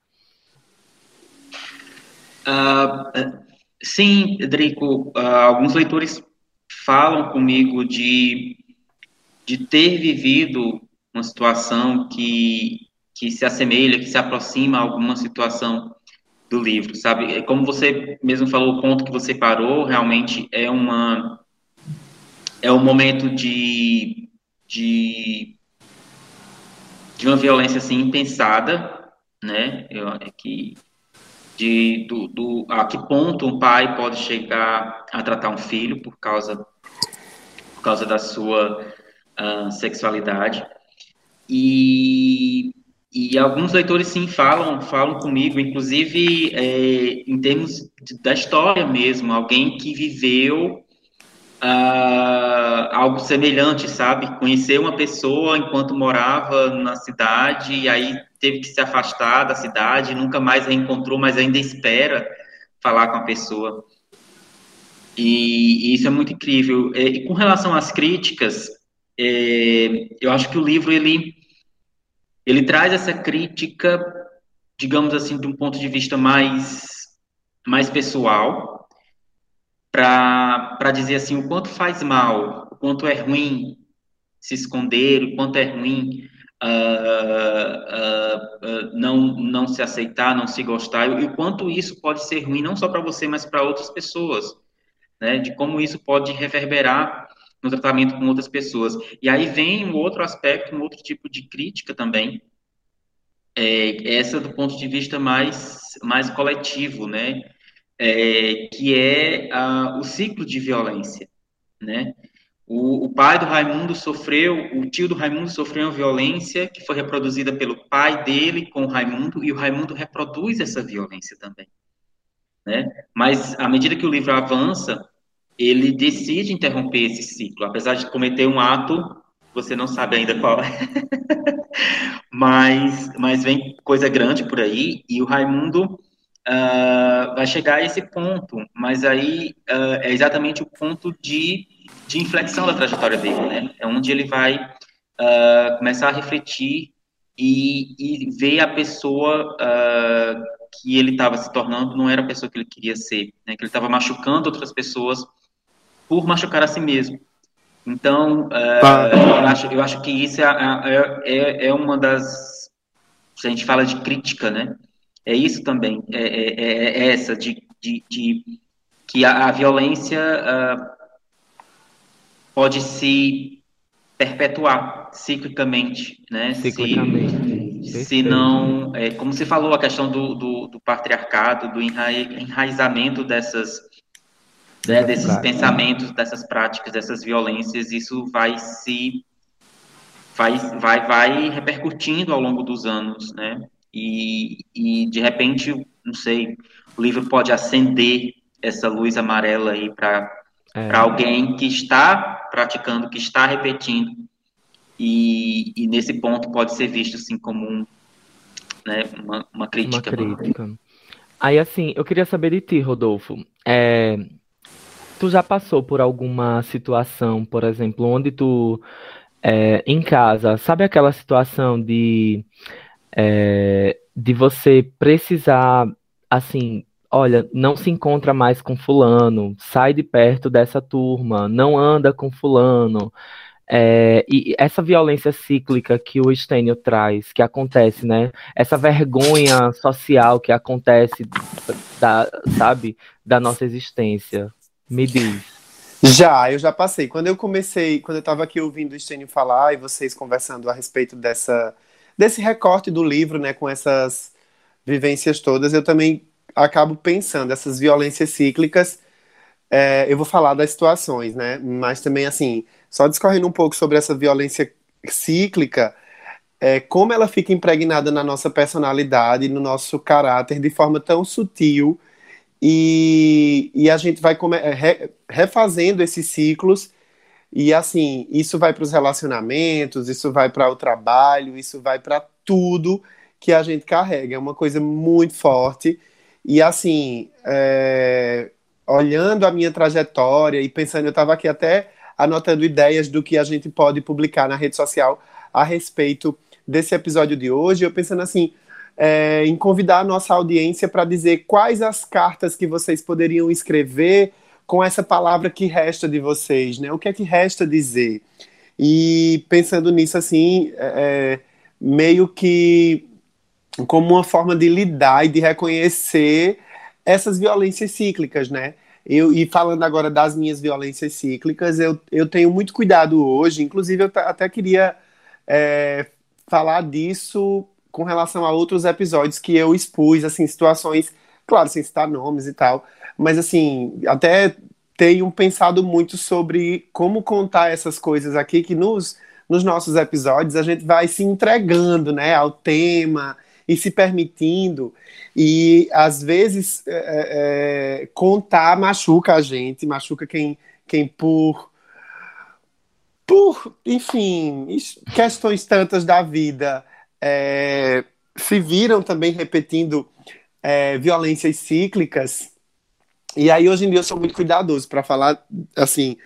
Uh, sim, Drico, uh, alguns leitores falam comigo de, de ter vivido uma situação que, que se assemelha, que se aproxima a alguma situação do livro, sabe? Como você mesmo falou, o ponto que você parou realmente é uma é um momento de, de, de uma violência assim impensada, né? Eu, é que de do, do, a que ponto um pai pode chegar a tratar um filho por causa por causa da sua uh, sexualidade e e alguns leitores sim falam falam comigo inclusive é, em termos de, da história mesmo alguém que viveu uh, algo semelhante, sabe? Conhecer uma pessoa enquanto morava na cidade e aí teve que se afastar da cidade, nunca mais reencontrou, mas ainda espera falar com a pessoa. E, e isso é muito incrível. E, com relação às críticas, é, eu acho que o livro ele ele traz essa crítica, digamos assim, de um ponto de vista mais mais pessoal, para dizer assim o quanto faz mal, o quanto é ruim se esconder, o quanto é ruim uh, uh, uh, não, não se aceitar, não se gostar, e o quanto isso pode ser ruim não só para você, mas para outras pessoas, né? De como isso pode reverberar no tratamento com outras pessoas. E aí vem um outro aspecto, um outro tipo de crítica também, é, essa do ponto de vista mais, mais coletivo, né? É, que é a, o ciclo de violência, né? O, o, pai do Raimundo sofreu, o tio do Raimundo sofreu uma violência que foi reproduzida pelo pai dele com o Raimundo, e o Raimundo reproduz essa violência também. Né? Mas, à medida que o livro avança, ele decide interromper esse ciclo, apesar de cometer um ato, você não sabe ainda qual é. mas, mas vem coisa grande por aí, e o Raimundo uh, vai chegar a esse ponto, mas aí uh, é exatamente o ponto de de inflexão da trajetória dele, né? É onde ele vai uh, começar a refletir e, e ver a pessoa que ele estava se tornando não era a pessoa que ele queria ser, né? Que ele estava machucando outras pessoas por machucar a si mesmo. Então, uh, eu, acho, eu acho que isso é, é, é, é, uma das. Se a gente fala de crítica, né? É isso também. É, é, é, é essa, de, de, de, que a, a violência pode se perpetuar ciclicamente, né? Ciclicamente. Se, se não, é, como você falou, a questão do, do, do patriarcado, do enraizamento dessas, né, desses pensamentos, dessas práticas, dessas violências, isso vai se vai, vai, vai repercutindo ao longo dos anos, né? E, e de repente, não sei, o livro pode acender essa luz amarela aí para é. alguém que está praticando, que está repetindo, e, e, nesse ponto pode ser visto assim como um, né, uma, uma crítica. Uma crítica. Aí assim, eu queria saber de ti, Rodolfo. É, tu já passou por alguma situação, por exemplo, onde tu é, em casa, sabe aquela situação de é, de você precisar assim olha, não se encontra mais com fulano, sai de perto dessa turma, não anda com fulano. É, e essa violência cíclica que o Stênio traz, que acontece, né? Essa vergonha social que acontece, da, sabe, da nossa existência. Me diz. Já, eu já passei. Quando eu comecei, quando eu estava aqui ouvindo o Stênio falar e vocês conversando a respeito dessa, desse recorte do livro, né, com essas vivências todas, eu também acabo pensando, essas violências cíclicas, é, eu vou falar das situações, né? Mas também, assim, só discorrendo um pouco sobre essa violência cíclica, é, como ela fica impregnada na nossa personalidade, no nosso caráter, de forma tão sutil, e, e a gente vai é, re, refazendo esses ciclos, e assim, isso vai para os relacionamentos, isso vai para o trabalho, isso vai para tudo que a gente carrega. É uma coisa muito forte e assim, é, olhando a minha trajetória e pensando, eu estava aqui até anotando ideias do que a gente pode publicar na rede social a respeito desse episódio de hoje, eu pensando assim, é, em convidar a nossa audiência para dizer quais as cartas que vocês poderiam escrever com essa palavra que resta de vocês, né? O que é que resta dizer? E pensando nisso, assim, é, é meio que como uma forma de lidar e de reconhecer essas violências cíclicas, né? Eu, e falando agora das minhas violências cíclicas, eu, eu tenho muito cuidado hoje, inclusive eu até queria é, falar disso com relação a outros episódios que eu expus, assim, situações, claro, sem citar nomes e tal, mas assim, até tenho pensado muito sobre como contar essas coisas aqui, que nos, nos nossos episódios a gente vai se entregando, né, ao tema, e se permitindo. E às vezes é, é, é, contar machuca a gente, machuca quem, quem por por, enfim, questões tantas da vida é, se viram também repetindo é, violências cíclicas. E aí, hoje em dia, eu sou muito cuidadoso para falar, assim,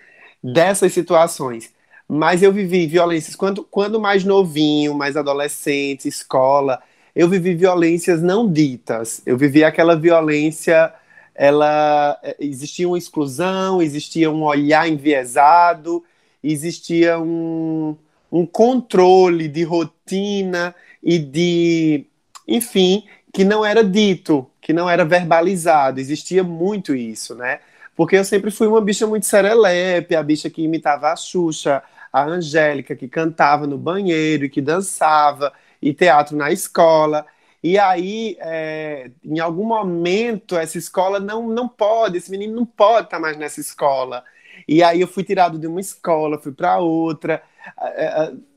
dessas situações. Mas eu vivi violências quando, quando mais novinho, mais adolescente, escola eu vivi violências não ditas. Eu vivi aquela violência, ela existia uma exclusão, existia um olhar enviesado, existia um, um controle de rotina e de, enfim, que não era dito, que não era verbalizado. Existia muito isso, né? Porque eu sempre fui uma bicha muito serelepe, a bicha que imitava a Xuxa, a Angélica, que cantava no banheiro e que dançava e teatro na escola. E aí, é, em algum momento, essa escola não, não pode, esse menino não pode estar mais nessa escola. E aí eu fui tirado de uma escola, fui para outra.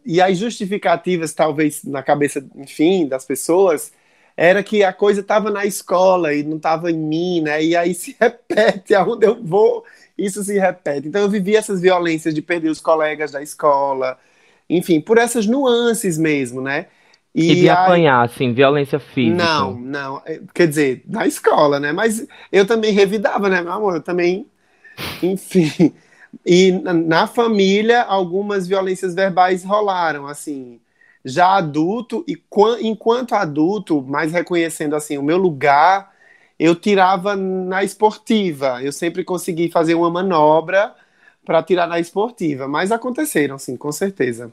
E as justificativas, talvez na cabeça, enfim, das pessoas, era que a coisa estava na escola e não estava em mim, né? E aí se repete aonde eu vou, isso se repete. Então eu vivi essas violências de perder os colegas da escola, enfim, por essas nuances mesmo, né? E, e de aí... apanhar, assim, violência física. Não, não. É, quer dizer, na escola, né? Mas eu também revidava, né, meu amor? Eu também, enfim. E na família, algumas violências verbais rolaram, assim. Já adulto, e enquanto adulto, mais reconhecendo, assim, o meu lugar, eu tirava na esportiva. Eu sempre consegui fazer uma manobra para tirar na esportiva. Mas aconteceram, sim, com certeza.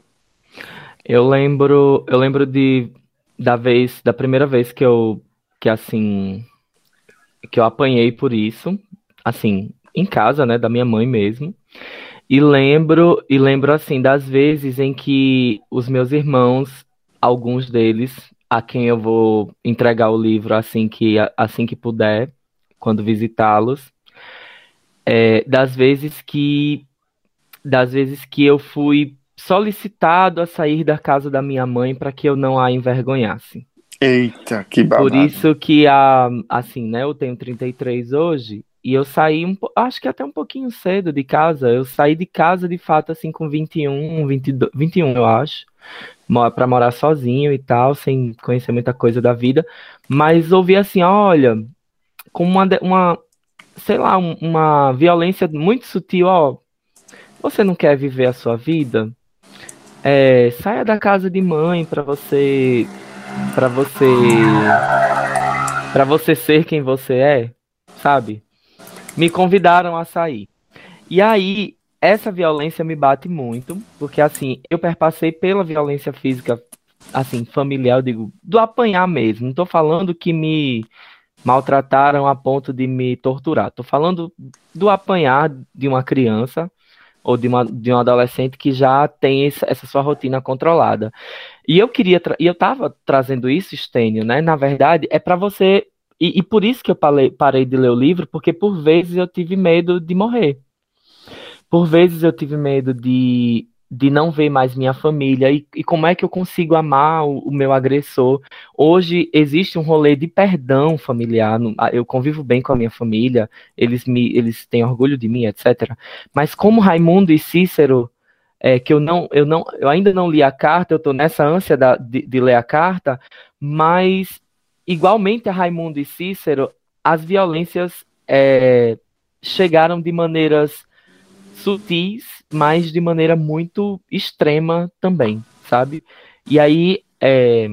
Eu lembro, eu lembro de da vez, da primeira vez que eu que assim que eu apanhei por isso, assim, em casa, né, da minha mãe mesmo. E lembro, e lembro assim das vezes em que os meus irmãos, alguns deles, a quem eu vou entregar o livro assim que assim que puder, quando visitá-los, é, das vezes que das vezes que eu fui solicitado a sair da casa da minha mãe para que eu não a envergonhasse. Eita, que babado. Por isso que a assim, né, eu tenho 33 hoje e eu saí um, acho que até um pouquinho cedo de casa. Eu saí de casa de fato assim com 21, 22, 21, eu acho, para morar sozinho e tal, sem conhecer muita coisa da vida, mas ouvi assim, olha, com uma uma sei lá, uma violência muito sutil, ó, você não quer viver a sua vida? É, saia da casa de mãe para você para você para você ser quem você é, sabe? Me convidaram a sair. E aí, essa violência me bate muito, porque assim, eu perpassei pela violência física, assim, familiar, eu digo, do apanhar mesmo. Não tô falando que me maltrataram a ponto de me torturar. Tô falando do apanhar de uma criança ou de, uma, de um adolescente que já tem essa, essa sua rotina controlada. E eu queria, e eu tava trazendo isso, Stênio, né? Na verdade, é para você e, e, por isso que eu parei, parei de ler o livro, porque por vezes eu tive medo de morrer. Por vezes eu tive medo de, de não ver mais minha família. E, e como é que eu consigo amar o, o, meu agressor? Hoje existe um rolê de perdão familiar. Eu convivo bem com a minha família, eles, me, eles têm orgulho de mim, etc. Mas como Raimundo e Cícero. É, que eu não, eu não, eu ainda não li a carta, eu estou nessa ânsia da, de, de ler a carta, mas igualmente a Raimundo e Cícero, as violências é, chegaram de maneiras sutis, mas de maneira muito extrema também, sabe? E aí é,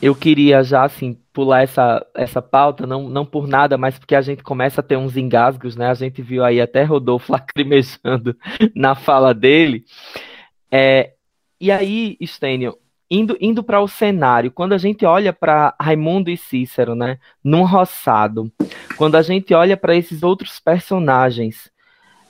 eu queria já assim pular essa, essa pauta, não, não por nada, mas porque a gente começa a ter uns engasgos, né? A gente viu aí até Rodolfo lacrimejando na fala dele. É, e aí, Stênio, indo, indo para o cenário, quando a gente olha para Raimundo e Cícero, né, num roçado, quando a gente olha para esses outros personagens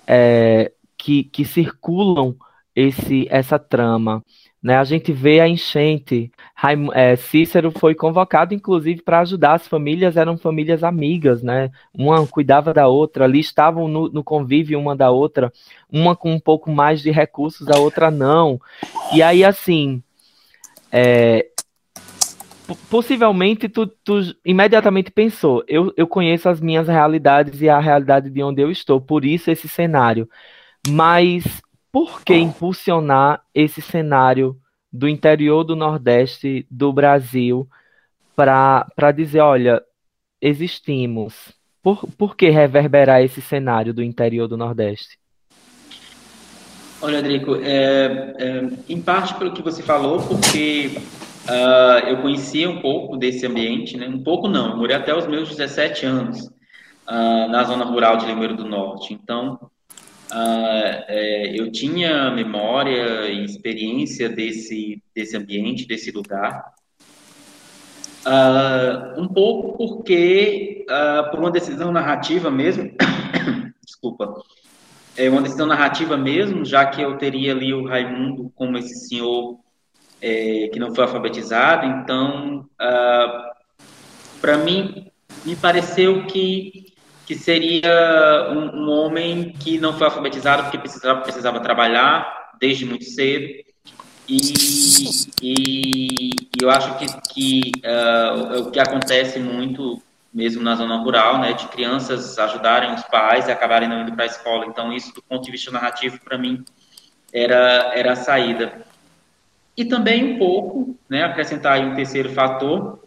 é, que, que circulam esse, essa trama, né, a gente vê a enchente. Raim, é, Cícero foi convocado, inclusive, para ajudar. As famílias eram famílias amigas, né? Uma cuidava da outra, ali estavam no, no convívio uma da outra, uma com um pouco mais de recursos, a outra não. E aí, assim, é, possivelmente tu, tu, imediatamente pensou, eu, eu conheço as minhas realidades e a realidade de onde eu estou, por isso esse cenário. Mas por que impulsionar esse cenário do interior do Nordeste do Brasil para dizer, olha, existimos? Por, por que reverberar esse cenário do interior do Nordeste? Olha, Drico, é, é, em parte pelo que você falou, porque uh, eu conhecia um pouco desse ambiente, né? um pouco não, eu morei até os meus 17 anos uh, na zona rural de Limoeiro do Norte. Então, uh, é, eu tinha memória e experiência desse, desse ambiente, desse lugar. um pouco porque, por uma decisão narrativa mesmo, desculpa, é uma decisão narrativa mesmo, já que eu teria ali o Raimundo como esse senhor é, que não foi alfabetizado. Então, ah, para mim, me pareceu que que seria um, um homem que não foi alfabetizado porque precisava, precisava trabalhar desde muito cedo. E, e, e eu acho que, que uh, o que acontece muito mesmo na zona rural, né, de crianças ajudarem os pais e acabarem não indo para a escola. Então, isso, do ponto de vista narrativo, para mim, era, era a saída. E também um pouco, né, acrescentar aí um terceiro fator,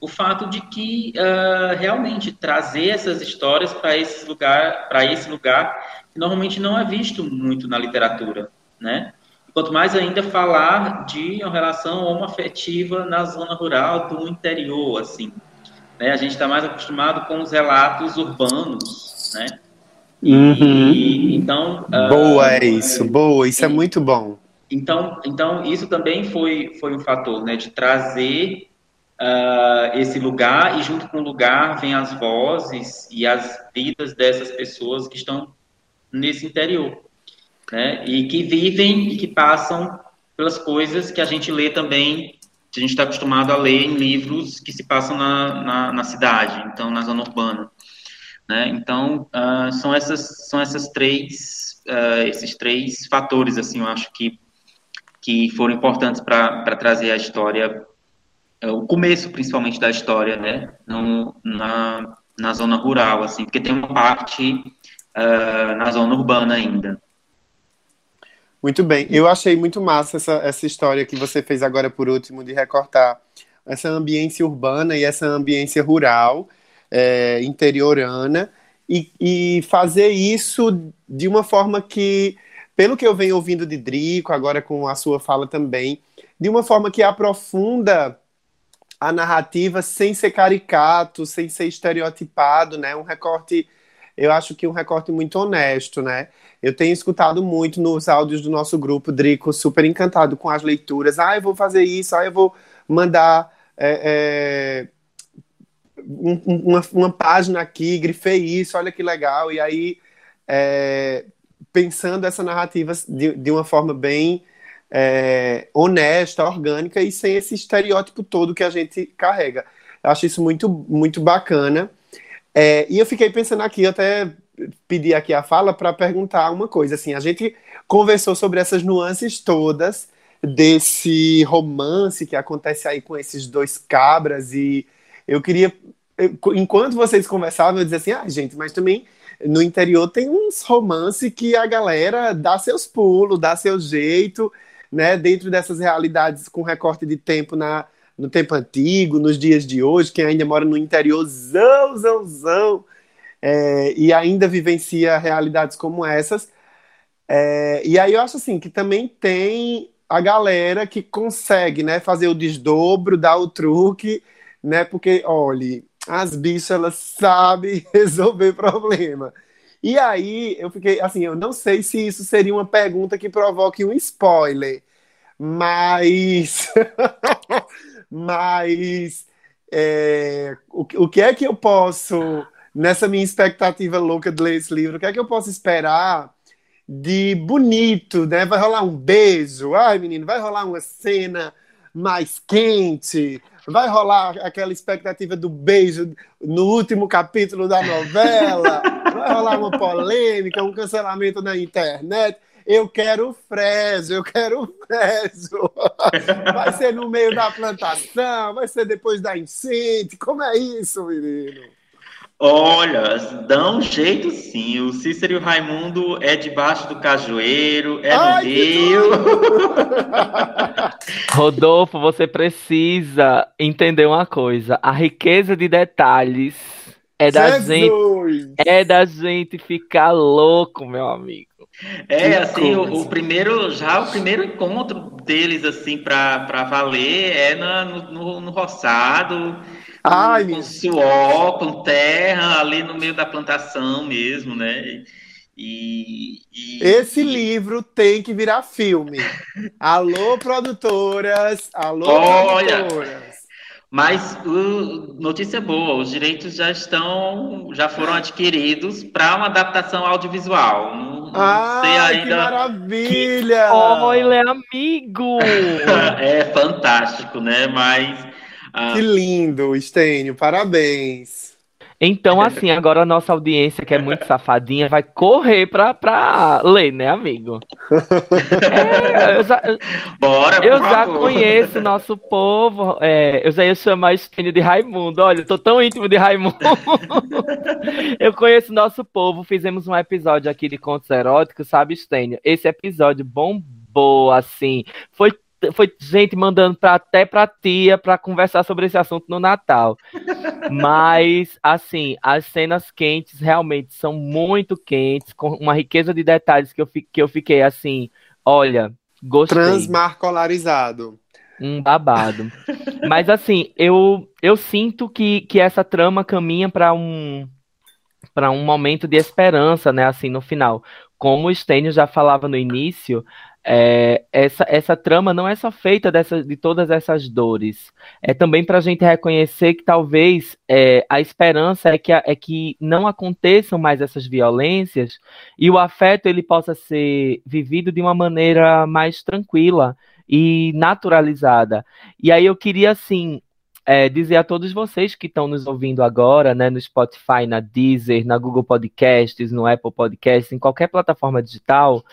o fato de que uh, realmente trazer essas histórias para esse lugar, para esse lugar que normalmente não é visto muito na literatura, né? Quanto mais ainda falar de uma relação homoafetiva na zona rural do interior, assim. Né? A gente está mais acostumado com os relatos urbanos, né? E, uhum. então boa uh, é isso, boa, isso é muito bom. Então, então isso também foi foi um fator, né, de trazer uh, esse lugar e junto com o lugar vem as vozes e as vidas dessas pessoas que estão nesse interior, né? E que vivem e que passam pelas coisas que a gente lê também, a gente está acostumado a ler em livros que se passam na, na, na cidade, então na zona urbana, né? Então uh, são essas são essas três uh, esses três fatores assim, eu acho que que foram importantes para trazer a história é o começo, principalmente, da história, né? No, na, na zona rural, assim, porque tem uma parte uh, na zona urbana ainda. Muito bem. Eu achei muito massa essa, essa história que você fez agora por último de recortar essa ambiência urbana e essa ambiência rural, é, interiorana, e, e fazer isso de uma forma que, pelo que eu venho ouvindo de Drico, agora com a sua fala também, de uma forma que aprofunda a narrativa sem ser caricato, sem ser estereotipado, né? Um recorte, eu acho que um recorte muito honesto, né? Eu tenho escutado muito nos áudios do nosso grupo, Drico, super encantado com as leituras. Ah, eu vou fazer isso, ah, eu vou mandar é, é, um, uma, uma, página aqui, grifei isso, olha que legal. E aí, é, pensando essa narrativa de, de uma forma bem é, honesta, orgânica e sem esse estereótipo todo que a gente carrega. Eu acho isso muito, muito bacana. É, e eu fiquei pensando aqui, até pedi aqui a fala para perguntar uma coisa. Assim, a gente conversou sobre essas nuances todas desse romance que acontece aí com esses dois cabras e eu queria, enquanto vocês conversavam, eu dizia assim, ah, gente, mas também no interior tem uns romances que a galera dá seus pulos, dá seu jeito, né, dentro dessas realidades com recorte de tempo na, no tempo antigo, nos dias de hoje, quem ainda mora no interiorzão, zão, zão, é, e ainda vivencia realidades como essas. É, e aí eu acho assim que também tem a galera que consegue, né, fazer o desdobro, dar o truque, né, porque, olhe, as bichas, elas sabem resolver problema. E aí eu fiquei assim, eu não sei se isso seria uma pergunta que provoque um spoiler, mas mas é, o, o que é que eu posso nessa minha expectativa louca de ler esse livro, o que é que eu posso esperar de bonito, né? Vai rolar um beijo, ai menino, vai rolar uma cena mais quente, vai rolar aquela expectativa do beijo no último capítulo da novela, vai rolar uma polêmica, um cancelamento na internet. Eu quero o Freso, eu quero o Freso. Vai ser no meio da plantação, vai ser depois da enchente. Como é isso, menino? Olha, dá um jeito sim. O Cícero e o Raimundo é debaixo do cajueiro, é no Ai, rio. Rodolfo, você precisa entender uma coisa. A riqueza de detalhes é da Jesus. gente, é da gente ficar louco, meu amigo. É, que assim, o, o, primeiro, já o primeiro encontro deles, assim, para valer é na, no, no roçado Ai, com suor, com terra, ali no meio da plantação mesmo, né? E, e, Esse livro tem que virar filme. alô, produtoras! Alô, Olha, produtoras! Mas uh, notícia boa, os direitos já estão, já foram adquiridos para uma adaptação audiovisual. Não, não Ai, sei ainda. Que maravilha! Olha, amigo! é fantástico, né? Mas ah. Que lindo, Estênio, parabéns. Então, assim, agora a nossa audiência, que é muito safadinha, vai correr pra, pra ler, né, amigo? É, eu já, Bora, eu por já favor. conheço o nosso povo. é, eu já ia chamar Estênio de Raimundo. Olha, eu tô tão íntimo de Raimundo. eu conheço o nosso povo. Fizemos um episódio aqui de contos eróticos, sabe, Estênio? Esse episódio bombou, assim. Foi foi gente mandando pra, até pra tia pra conversar sobre esse assunto no Natal. Mas, assim, as cenas quentes realmente são muito quentes, com uma riqueza de detalhes que eu, que eu fiquei assim, olha, gostei. Transmarcolarizado. Um babado. Mas assim, eu, eu sinto que, que essa trama caminha para um para um momento de esperança, né? Assim, no final. Como o Stênio já falava no início, é, essa, essa trama não é só feita dessa, de todas essas dores. É também para a gente reconhecer que talvez é, a esperança é que, a- é que não aconteçam mais essas violências e o afeto ele possa ser vivido de uma maneira mais tranquila e naturalizada. E aí eu queria, assim, é, dizer a todos vocês que estão nos ouvindo agora, né, no Spotify, na Deezer, na Google Podcasts, no Apple Podcasts, em qualquer plataforma digital,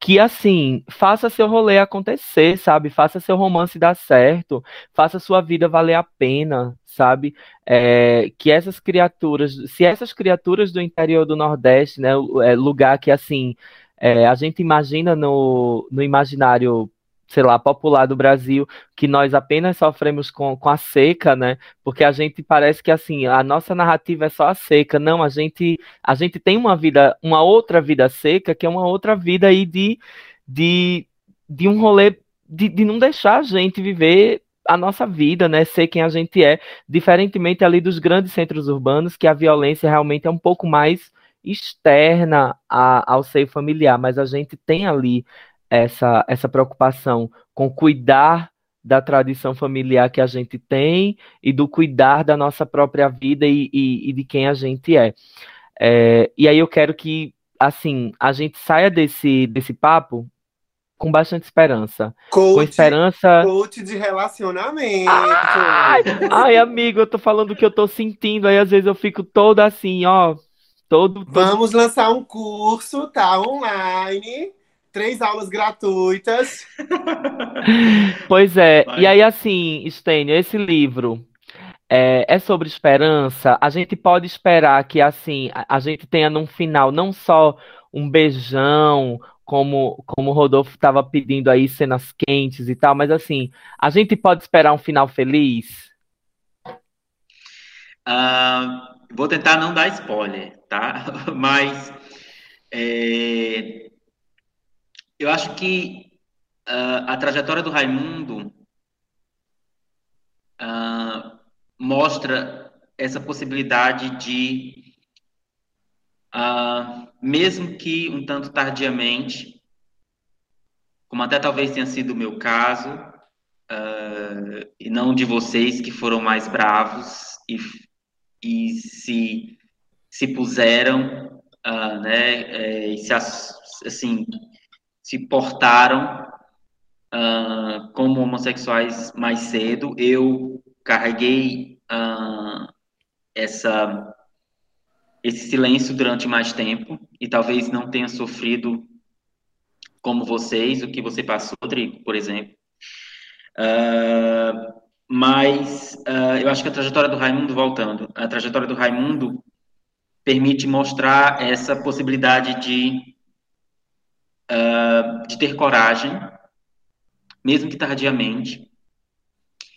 que, assim, faça seu rolê acontecer, sabe? Faça seu romance dar certo, faça sua vida valer a pena, sabe? É, que essas criaturas, se essas criaturas do interior do Nordeste, né, é, lugar que, assim, é, a gente imagina no, no imaginário, sei lá, popular do Brasil, que nós apenas sofremos com, com a seca, né? Porque a gente parece que, assim, a nossa narrativa é só a seca. Não, a gente, a gente tem uma vida, uma outra vida seca, que é uma outra vida aí de, de, de um rolê, de, de não deixar a gente viver a nossa vida, né? Ser quem a gente é, diferentemente ali dos grandes centros urbanos, que a violência realmente é um pouco mais externa a- ao seio familiar, mas a gente tem ali essa, essa preocupação com cuidar da tradição familiar que a gente tem e do cuidar da nossa própria vida e, e- e de quem a gente é. É, e aí eu quero que, assim, a gente saia desse, desse papo com bastante esperança. Com Coach, esperança. coach de relacionamento. Ai, ai, amigo, eu tô falando o que eu tô sentindo, aí às vezes eu fico toda assim, ó, todo, todo Vamos lançar um curso, tá? Online. Três aulas gratuitas. Pois é, Vai. e aí assim, Stênio, esse livro é, é sobre esperança. A gente pode esperar que assim a, a gente tenha num final não só um beijão, como como o Rodolfo estava pedindo aí cenas quentes e tal, mas assim a gente pode esperar um final feliz. Ah, vou tentar não dar spoiler, tá? Mas é, eu acho que ah, a trajetória do Raimundo ah, mostra essa possibilidade de, ah, mesmo que um tanto tardiamente, como até talvez tenha sido o meu caso, e não de vocês que foram mais bravos e, e se, se puseram, né, é, e se, ass- assim, se portaram ah, como homossexuais mais cedo. Eu carreguei ah, essa, esse silêncio durante mais tempo e talvez não tenha sofrido como vocês, o que você passou, Rodrigo, por exemplo. Ah, mas eu acho que a trajetória do Raimundo, voltando, a trajetória do Raimundo permite mostrar essa possibilidade de, ah, de ter coragem, mesmo que tardiamente,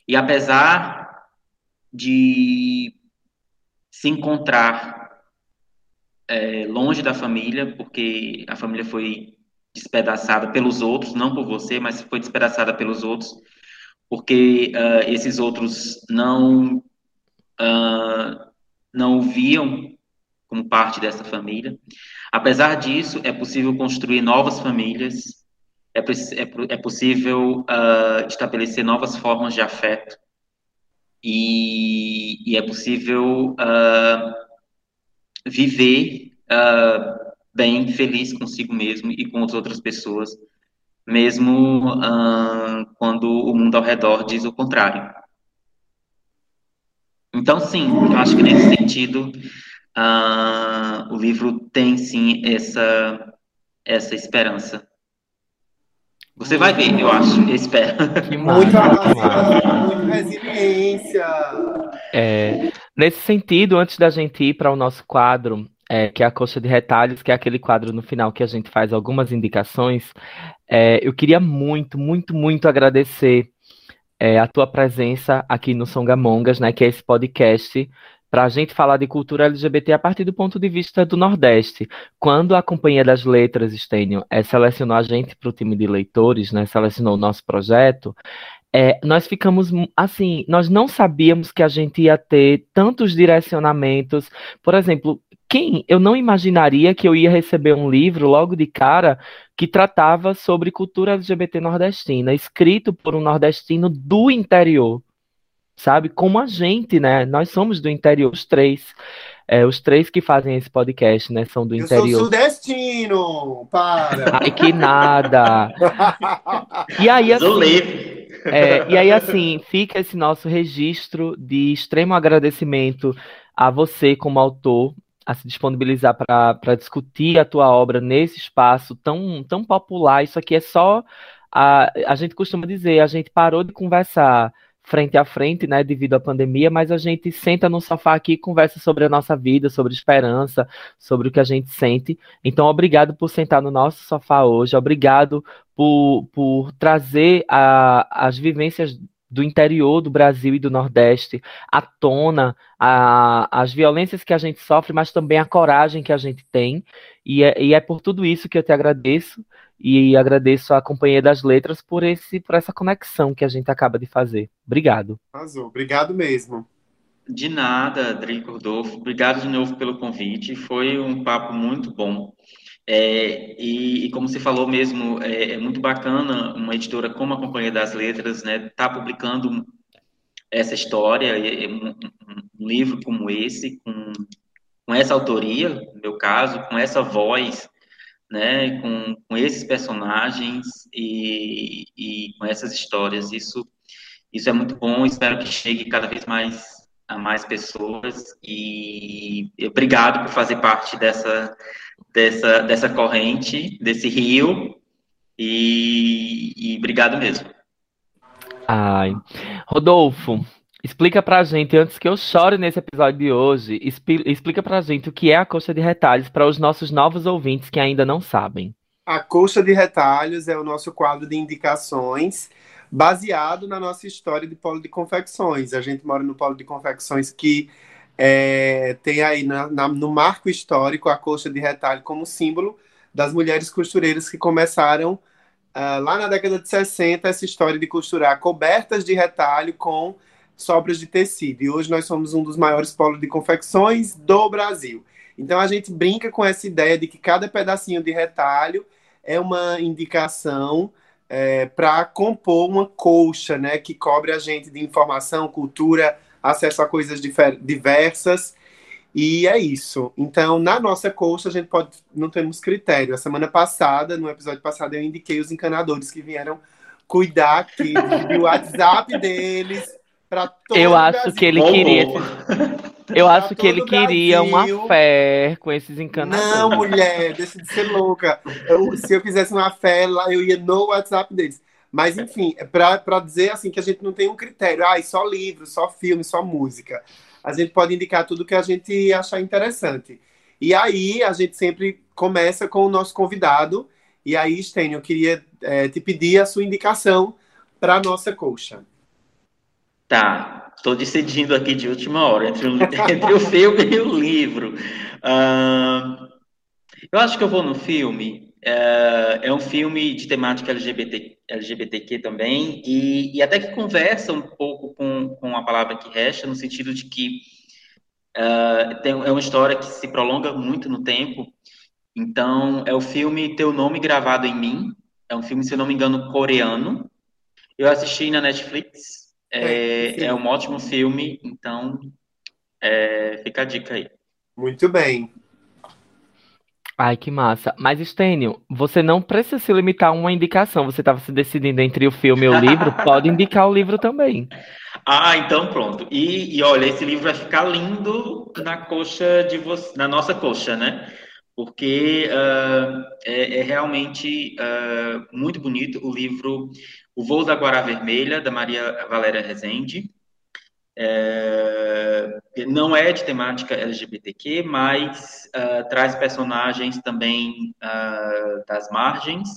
e apesar de se encontrar eh, longe da família, porque a família foi despedaçada pelos outros, não por você, mas foi despedaçada pelos outros, porque ah, esses outros não ah, não viam como parte dessa família. Apesar disso, é possível construir novas famílias, é, é, é possível ah, estabelecer novas formas de afeto e, e é possível ah, viver ah, bem, feliz consigo mesmo e com as outras pessoas, mesmo quando o mundo ao redor diz o contrário. Então, sim, eu acho que nesse sentido, uh, o livro tem sim essa, essa esperança. Você vai ver, eu acho, eu espero. Que muita muita resiliência. É, nesse sentido, antes da gente ir para o nosso quadro, é, que é a Coxa de Retalhos, que é aquele quadro no final que a gente faz algumas indicações, é, eu queria muito, muito, muito agradecer é, a tua presença aqui no Songamongas, né, que é esse podcast para a gente falar de cultura LGBT a partir do ponto de vista do Nordeste. Quando a Companhia das Letras, Stênio, é, selecionou a gente para o time de leitores, né, selecionou o nosso projeto, é, nós ficamos assim, nós não sabíamos que a gente ia ter tantos direcionamentos. Por exemplo, quem eu não imaginaria que eu ia receber um livro logo de cara que tratava sobre cultura LGBT nordestina, escrito por um nordestino do interior sabe? Como a gente, né? Nós somos do interior, os três. É, os três que fazem esse podcast, né? São do Eu interior. sou sudestino! Para! Ai, que nada! E aí, assim, é, e aí, assim, fica esse nosso registro de extremo agradecimento a você, como autor, a se disponibilizar para discutir a tua obra nesse espaço tão, tão popular. Isso aqui é só. A, a gente costuma dizer, a gente parou de conversar frente a frente, né, devido à pandemia, mas a gente senta no sofá aqui e conversa sobre a nossa vida, sobre esperança, sobre o que a gente sente. Então, obrigado por sentar no nosso sofá hoje, obrigado por, por trazer a, as vivências do interior do Brasil e do Nordeste à tona, a, as violências que a gente sofre, mas também a coragem que a gente tem. E é, e é por tudo isso que eu te agradeço e agradeço a Companhia das Letras por, esse, por essa conexão que a gente acaba de fazer. Obrigado. Azul, obrigado mesmo. De nada, Drico Rodolfo. Obrigado de novo pelo convite. Foi um papo muito bom. É, e, e, como você falou mesmo, é, é, muito bacana uma editora como a Companhia das Letras, né, tá publicando essa história, um, um, livro como esse, com, com essa autoria, no meu caso, com essa voz, né, com, com esses personagens e, e com essas histórias. Isso, isso é muito bom. Espero que chegue cada vez mais a mais pessoas e obrigado por fazer parte dessa dessa dessa corrente, desse rio e, e obrigado mesmo. Ai, Rodolfo, Explica pra gente, antes que eu chore nesse episódio de hoje, explica pra gente o que é a coxa de retalhos para os nossos novos ouvintes que ainda não sabem. A coxa de retalhos é o nosso quadro de indicações baseado na nossa história de polo de confecções. A gente mora no polo de confecções que é, tem aí na, na, no marco histórico a coxa de retalho como símbolo das mulheres costureiras que começaram uh, lá na década de 60 essa história de costurar cobertas de retalho com sobras de tecido. E hoje nós somos um dos maiores polos de confecções do Brasil. Então a gente brinca com essa ideia de que cada pedacinho de retalho é uma indicação é, para compor uma colcha, né, que cobre a gente de informação, cultura, acesso a coisas diversas. E é isso. Então, na nossa colcha, a gente pode. Não temos critério. A semana passada, no episódio passado, eu indiquei os encanadores que vieram cuidar aqui do WhatsApp deles eu acho que ele queria. Eu acho que ele queria uma fé com esses encanadores. Não, mulher, deixa de ser louca. Eu, se eu quisesse uma fé, eu ia no WhatsApp deles. Mas, enfim, é para dizer assim que a gente não tem um critério. Ah, só livro, só filme, só música. A gente pode indicar tudo que a gente achar interessante. E aí, a gente sempre começa com o nosso convidado. E aí, Stênio, eu queria é, te pedir a sua indicação para a nossa coxa. Tá, estou decidindo aqui de última hora entre o, entre o filme e o livro. Uh, eu acho que eu vou no filme. Uh, é um filme de temática LGBT, LGBTQ também, e, e, até que conversa um pouco com, com a palavra que resta, no sentido de que uh, tem, é uma história que se prolonga muito no tempo. Então, é o filme Teu Nome Gravado em Mim. É um filme, se eu não me engano, coreano. Eu assisti na Netflix é, é um ótimo filme, então é, fica a dica aí. Muito bem. Ai, que massa. Mas, Stênio, você não precisa se limitar a uma indicação. Você estava se decidindo entre o filme e o livro, pode indicar o livro também. Ah, então pronto. E, e, olha, esse livro vai ficar lindo na coxa de você, na nossa coxa, né? Porque uh, é, é, realmente uh, muito bonito o livro O Voo da Guará Vermelha, da Maria Valéria Rezende. É, não é de temática LGBTQ, mas uh, traz personagens também das margens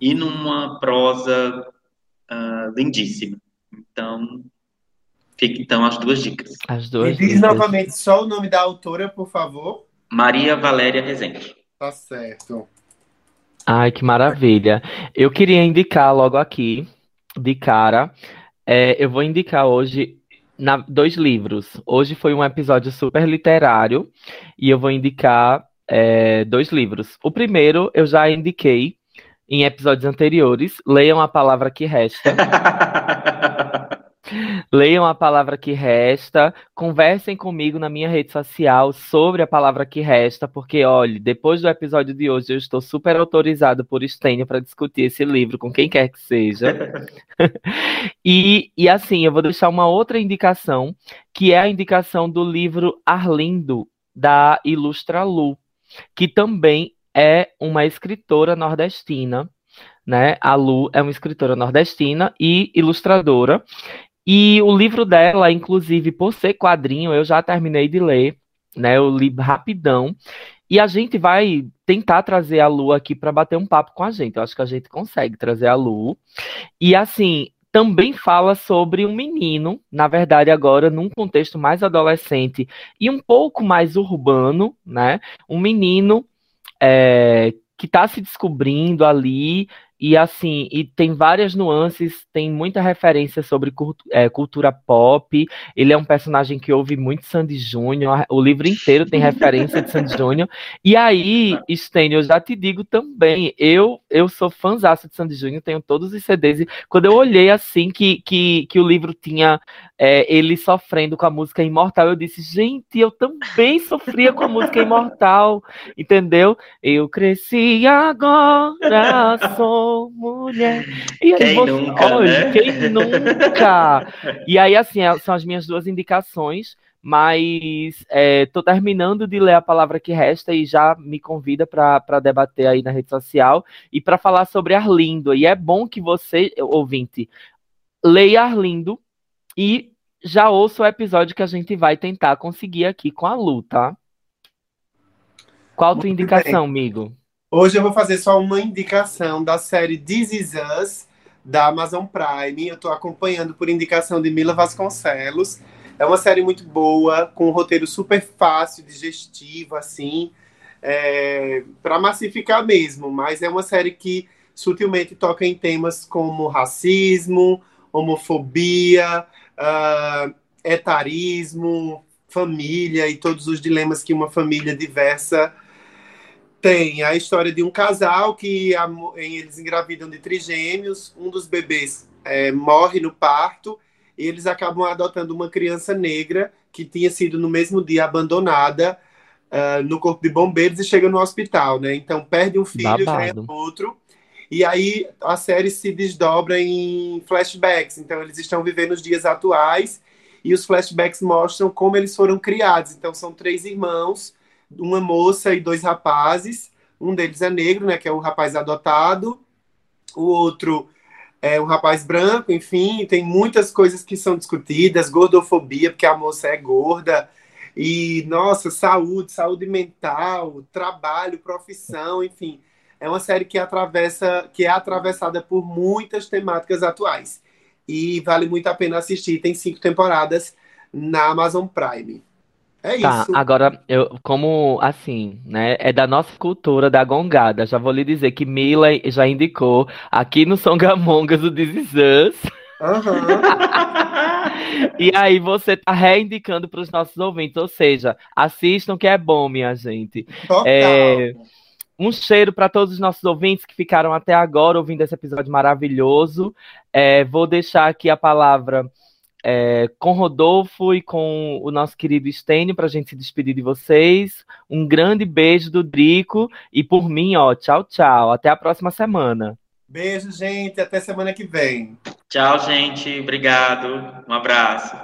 e numa prosa lindíssima. Então, fica então as duas dicas. As duas. Me diz novamente só o nome da autora, por favor. Maria Valéria Rezende. Tá certo. Ai, que maravilha. Eu queria indicar logo aqui, de cara, é, eu vou indicar hoje na, dois livros. Hoje foi um episódio super literário e eu vou indicar é, dois livros. O primeiro eu já indiquei em episódios anteriores. Leiam a palavra que resta. Leiam a palavra que resta, conversem comigo na minha rede social sobre a palavra que resta, porque, olha, depois do episódio de hoje eu estou super autorizado por Stênio para discutir esse livro com quem quer que seja. e, e assim, eu vou deixar uma outra indicação, que é a indicação do livro Arlindo, da Ilustra Lu, que também é uma escritora nordestina, né? A Lu é uma escritora nordestina e ilustradora. E o livro dela, inclusive, por ser quadrinho, eu já terminei de ler, né? Eu li rapidão. E a gente vai tentar trazer a Lu aqui para bater um papo com a gente. Eu acho que a gente consegue trazer a Lu. E assim, também fala sobre um menino, na verdade, agora num contexto mais adolescente e um pouco mais urbano, né? Um menino é, que está se descobrindo ali e assim, e tem várias nuances, tem muita referência sobre cultu é, cultura pop. Ele é um personagem que ouve muito Sandy Júnior. O livro inteiro tem referência de Sandy Júnior. E aí, Stênio, eu já te digo também, eu eu sou fãzaço de Sandy Júnior, tenho todos os CDs. E quando eu olhei assim que, que, que o livro tinha é, ele sofrendo com a música Imortal, eu disse, gente, eu também sofria com a música Imortal, entendeu? Eu cresci agora, sou mulher. E aí Quem você, nunca, olha, né? quem nunca? E aí, assim, é- são as minhas duas indicações. Mas estou terminando de ler a palavra que resta e já me convida para debater aí na rede social e para falar sobre Arlindo. E é bom que você, ouvinte, leia Arlindo e já ouça o episódio que a gente vai tentar conseguir aqui com a Lu, tá? Qual a tua Muito indicação, amigo? Hoje eu vou fazer só uma indicação da série This Is Us, da Amazon Prime. Eu estou acompanhando por indicação de Mila Vasconcelos. É uma série muito boa, com um roteiro super fácil, digestivo, assim, é, para massificar mesmo. Mas é uma série que sutilmente toca em temas como racismo, homofobia, uh, etarismo, família e todos os dilemas que uma família diversa tem. A história de um casal que a, eles engravidam de trigêmeos, um dos bebês é, morre no parto e eles acabam adotando uma criança negra que tinha sido no mesmo dia abandonada uh, no corpo de bombeiros e chega no hospital, né? Então perde um filho, Babado. outro. E aí a série se desdobra em flashbacks. Então eles estão vivendo os dias atuais e os flashbacks mostram como eles foram criados. Então são três irmãos, uma moça e dois rapazes. Um deles é negro, né, que é o rapaz adotado. O outro é um rapaz branco, enfim, tem muitas coisas que são discutidas, gordofobia, porque a moça é gorda. E nossa, saúde, saúde mental, trabalho, profissão, enfim é uma série que atravessa, que é atravessada por muitas temáticas atuais. E vale muito a pena assistir. Tem cinco temporadas na Amazon Prime. É Tá, isso. agora, eu, como assim, né? É da nossa cultura da gongada. Já vou lhe dizer que Mila já indicou aqui no Songamongas o This. Aham. E aí você tá reindicando para os nossos ouvintes, ou seja, assistam que é bom, minha gente. Total. É, Um cheiro para todos os nossos ouvintes que ficaram até agora ouvindo esse episódio maravilhoso. É, vou deixar aqui a palavra é, com Rodolfo e com o nosso querido Stênio para a gente se despedir de vocês. Um grande beijo do Drico e por mim, ó, tchau, tchau. Até a próxima semana. Beijo, gente. Até semana que vem. Tchau, gente. Obrigado. Um abraço.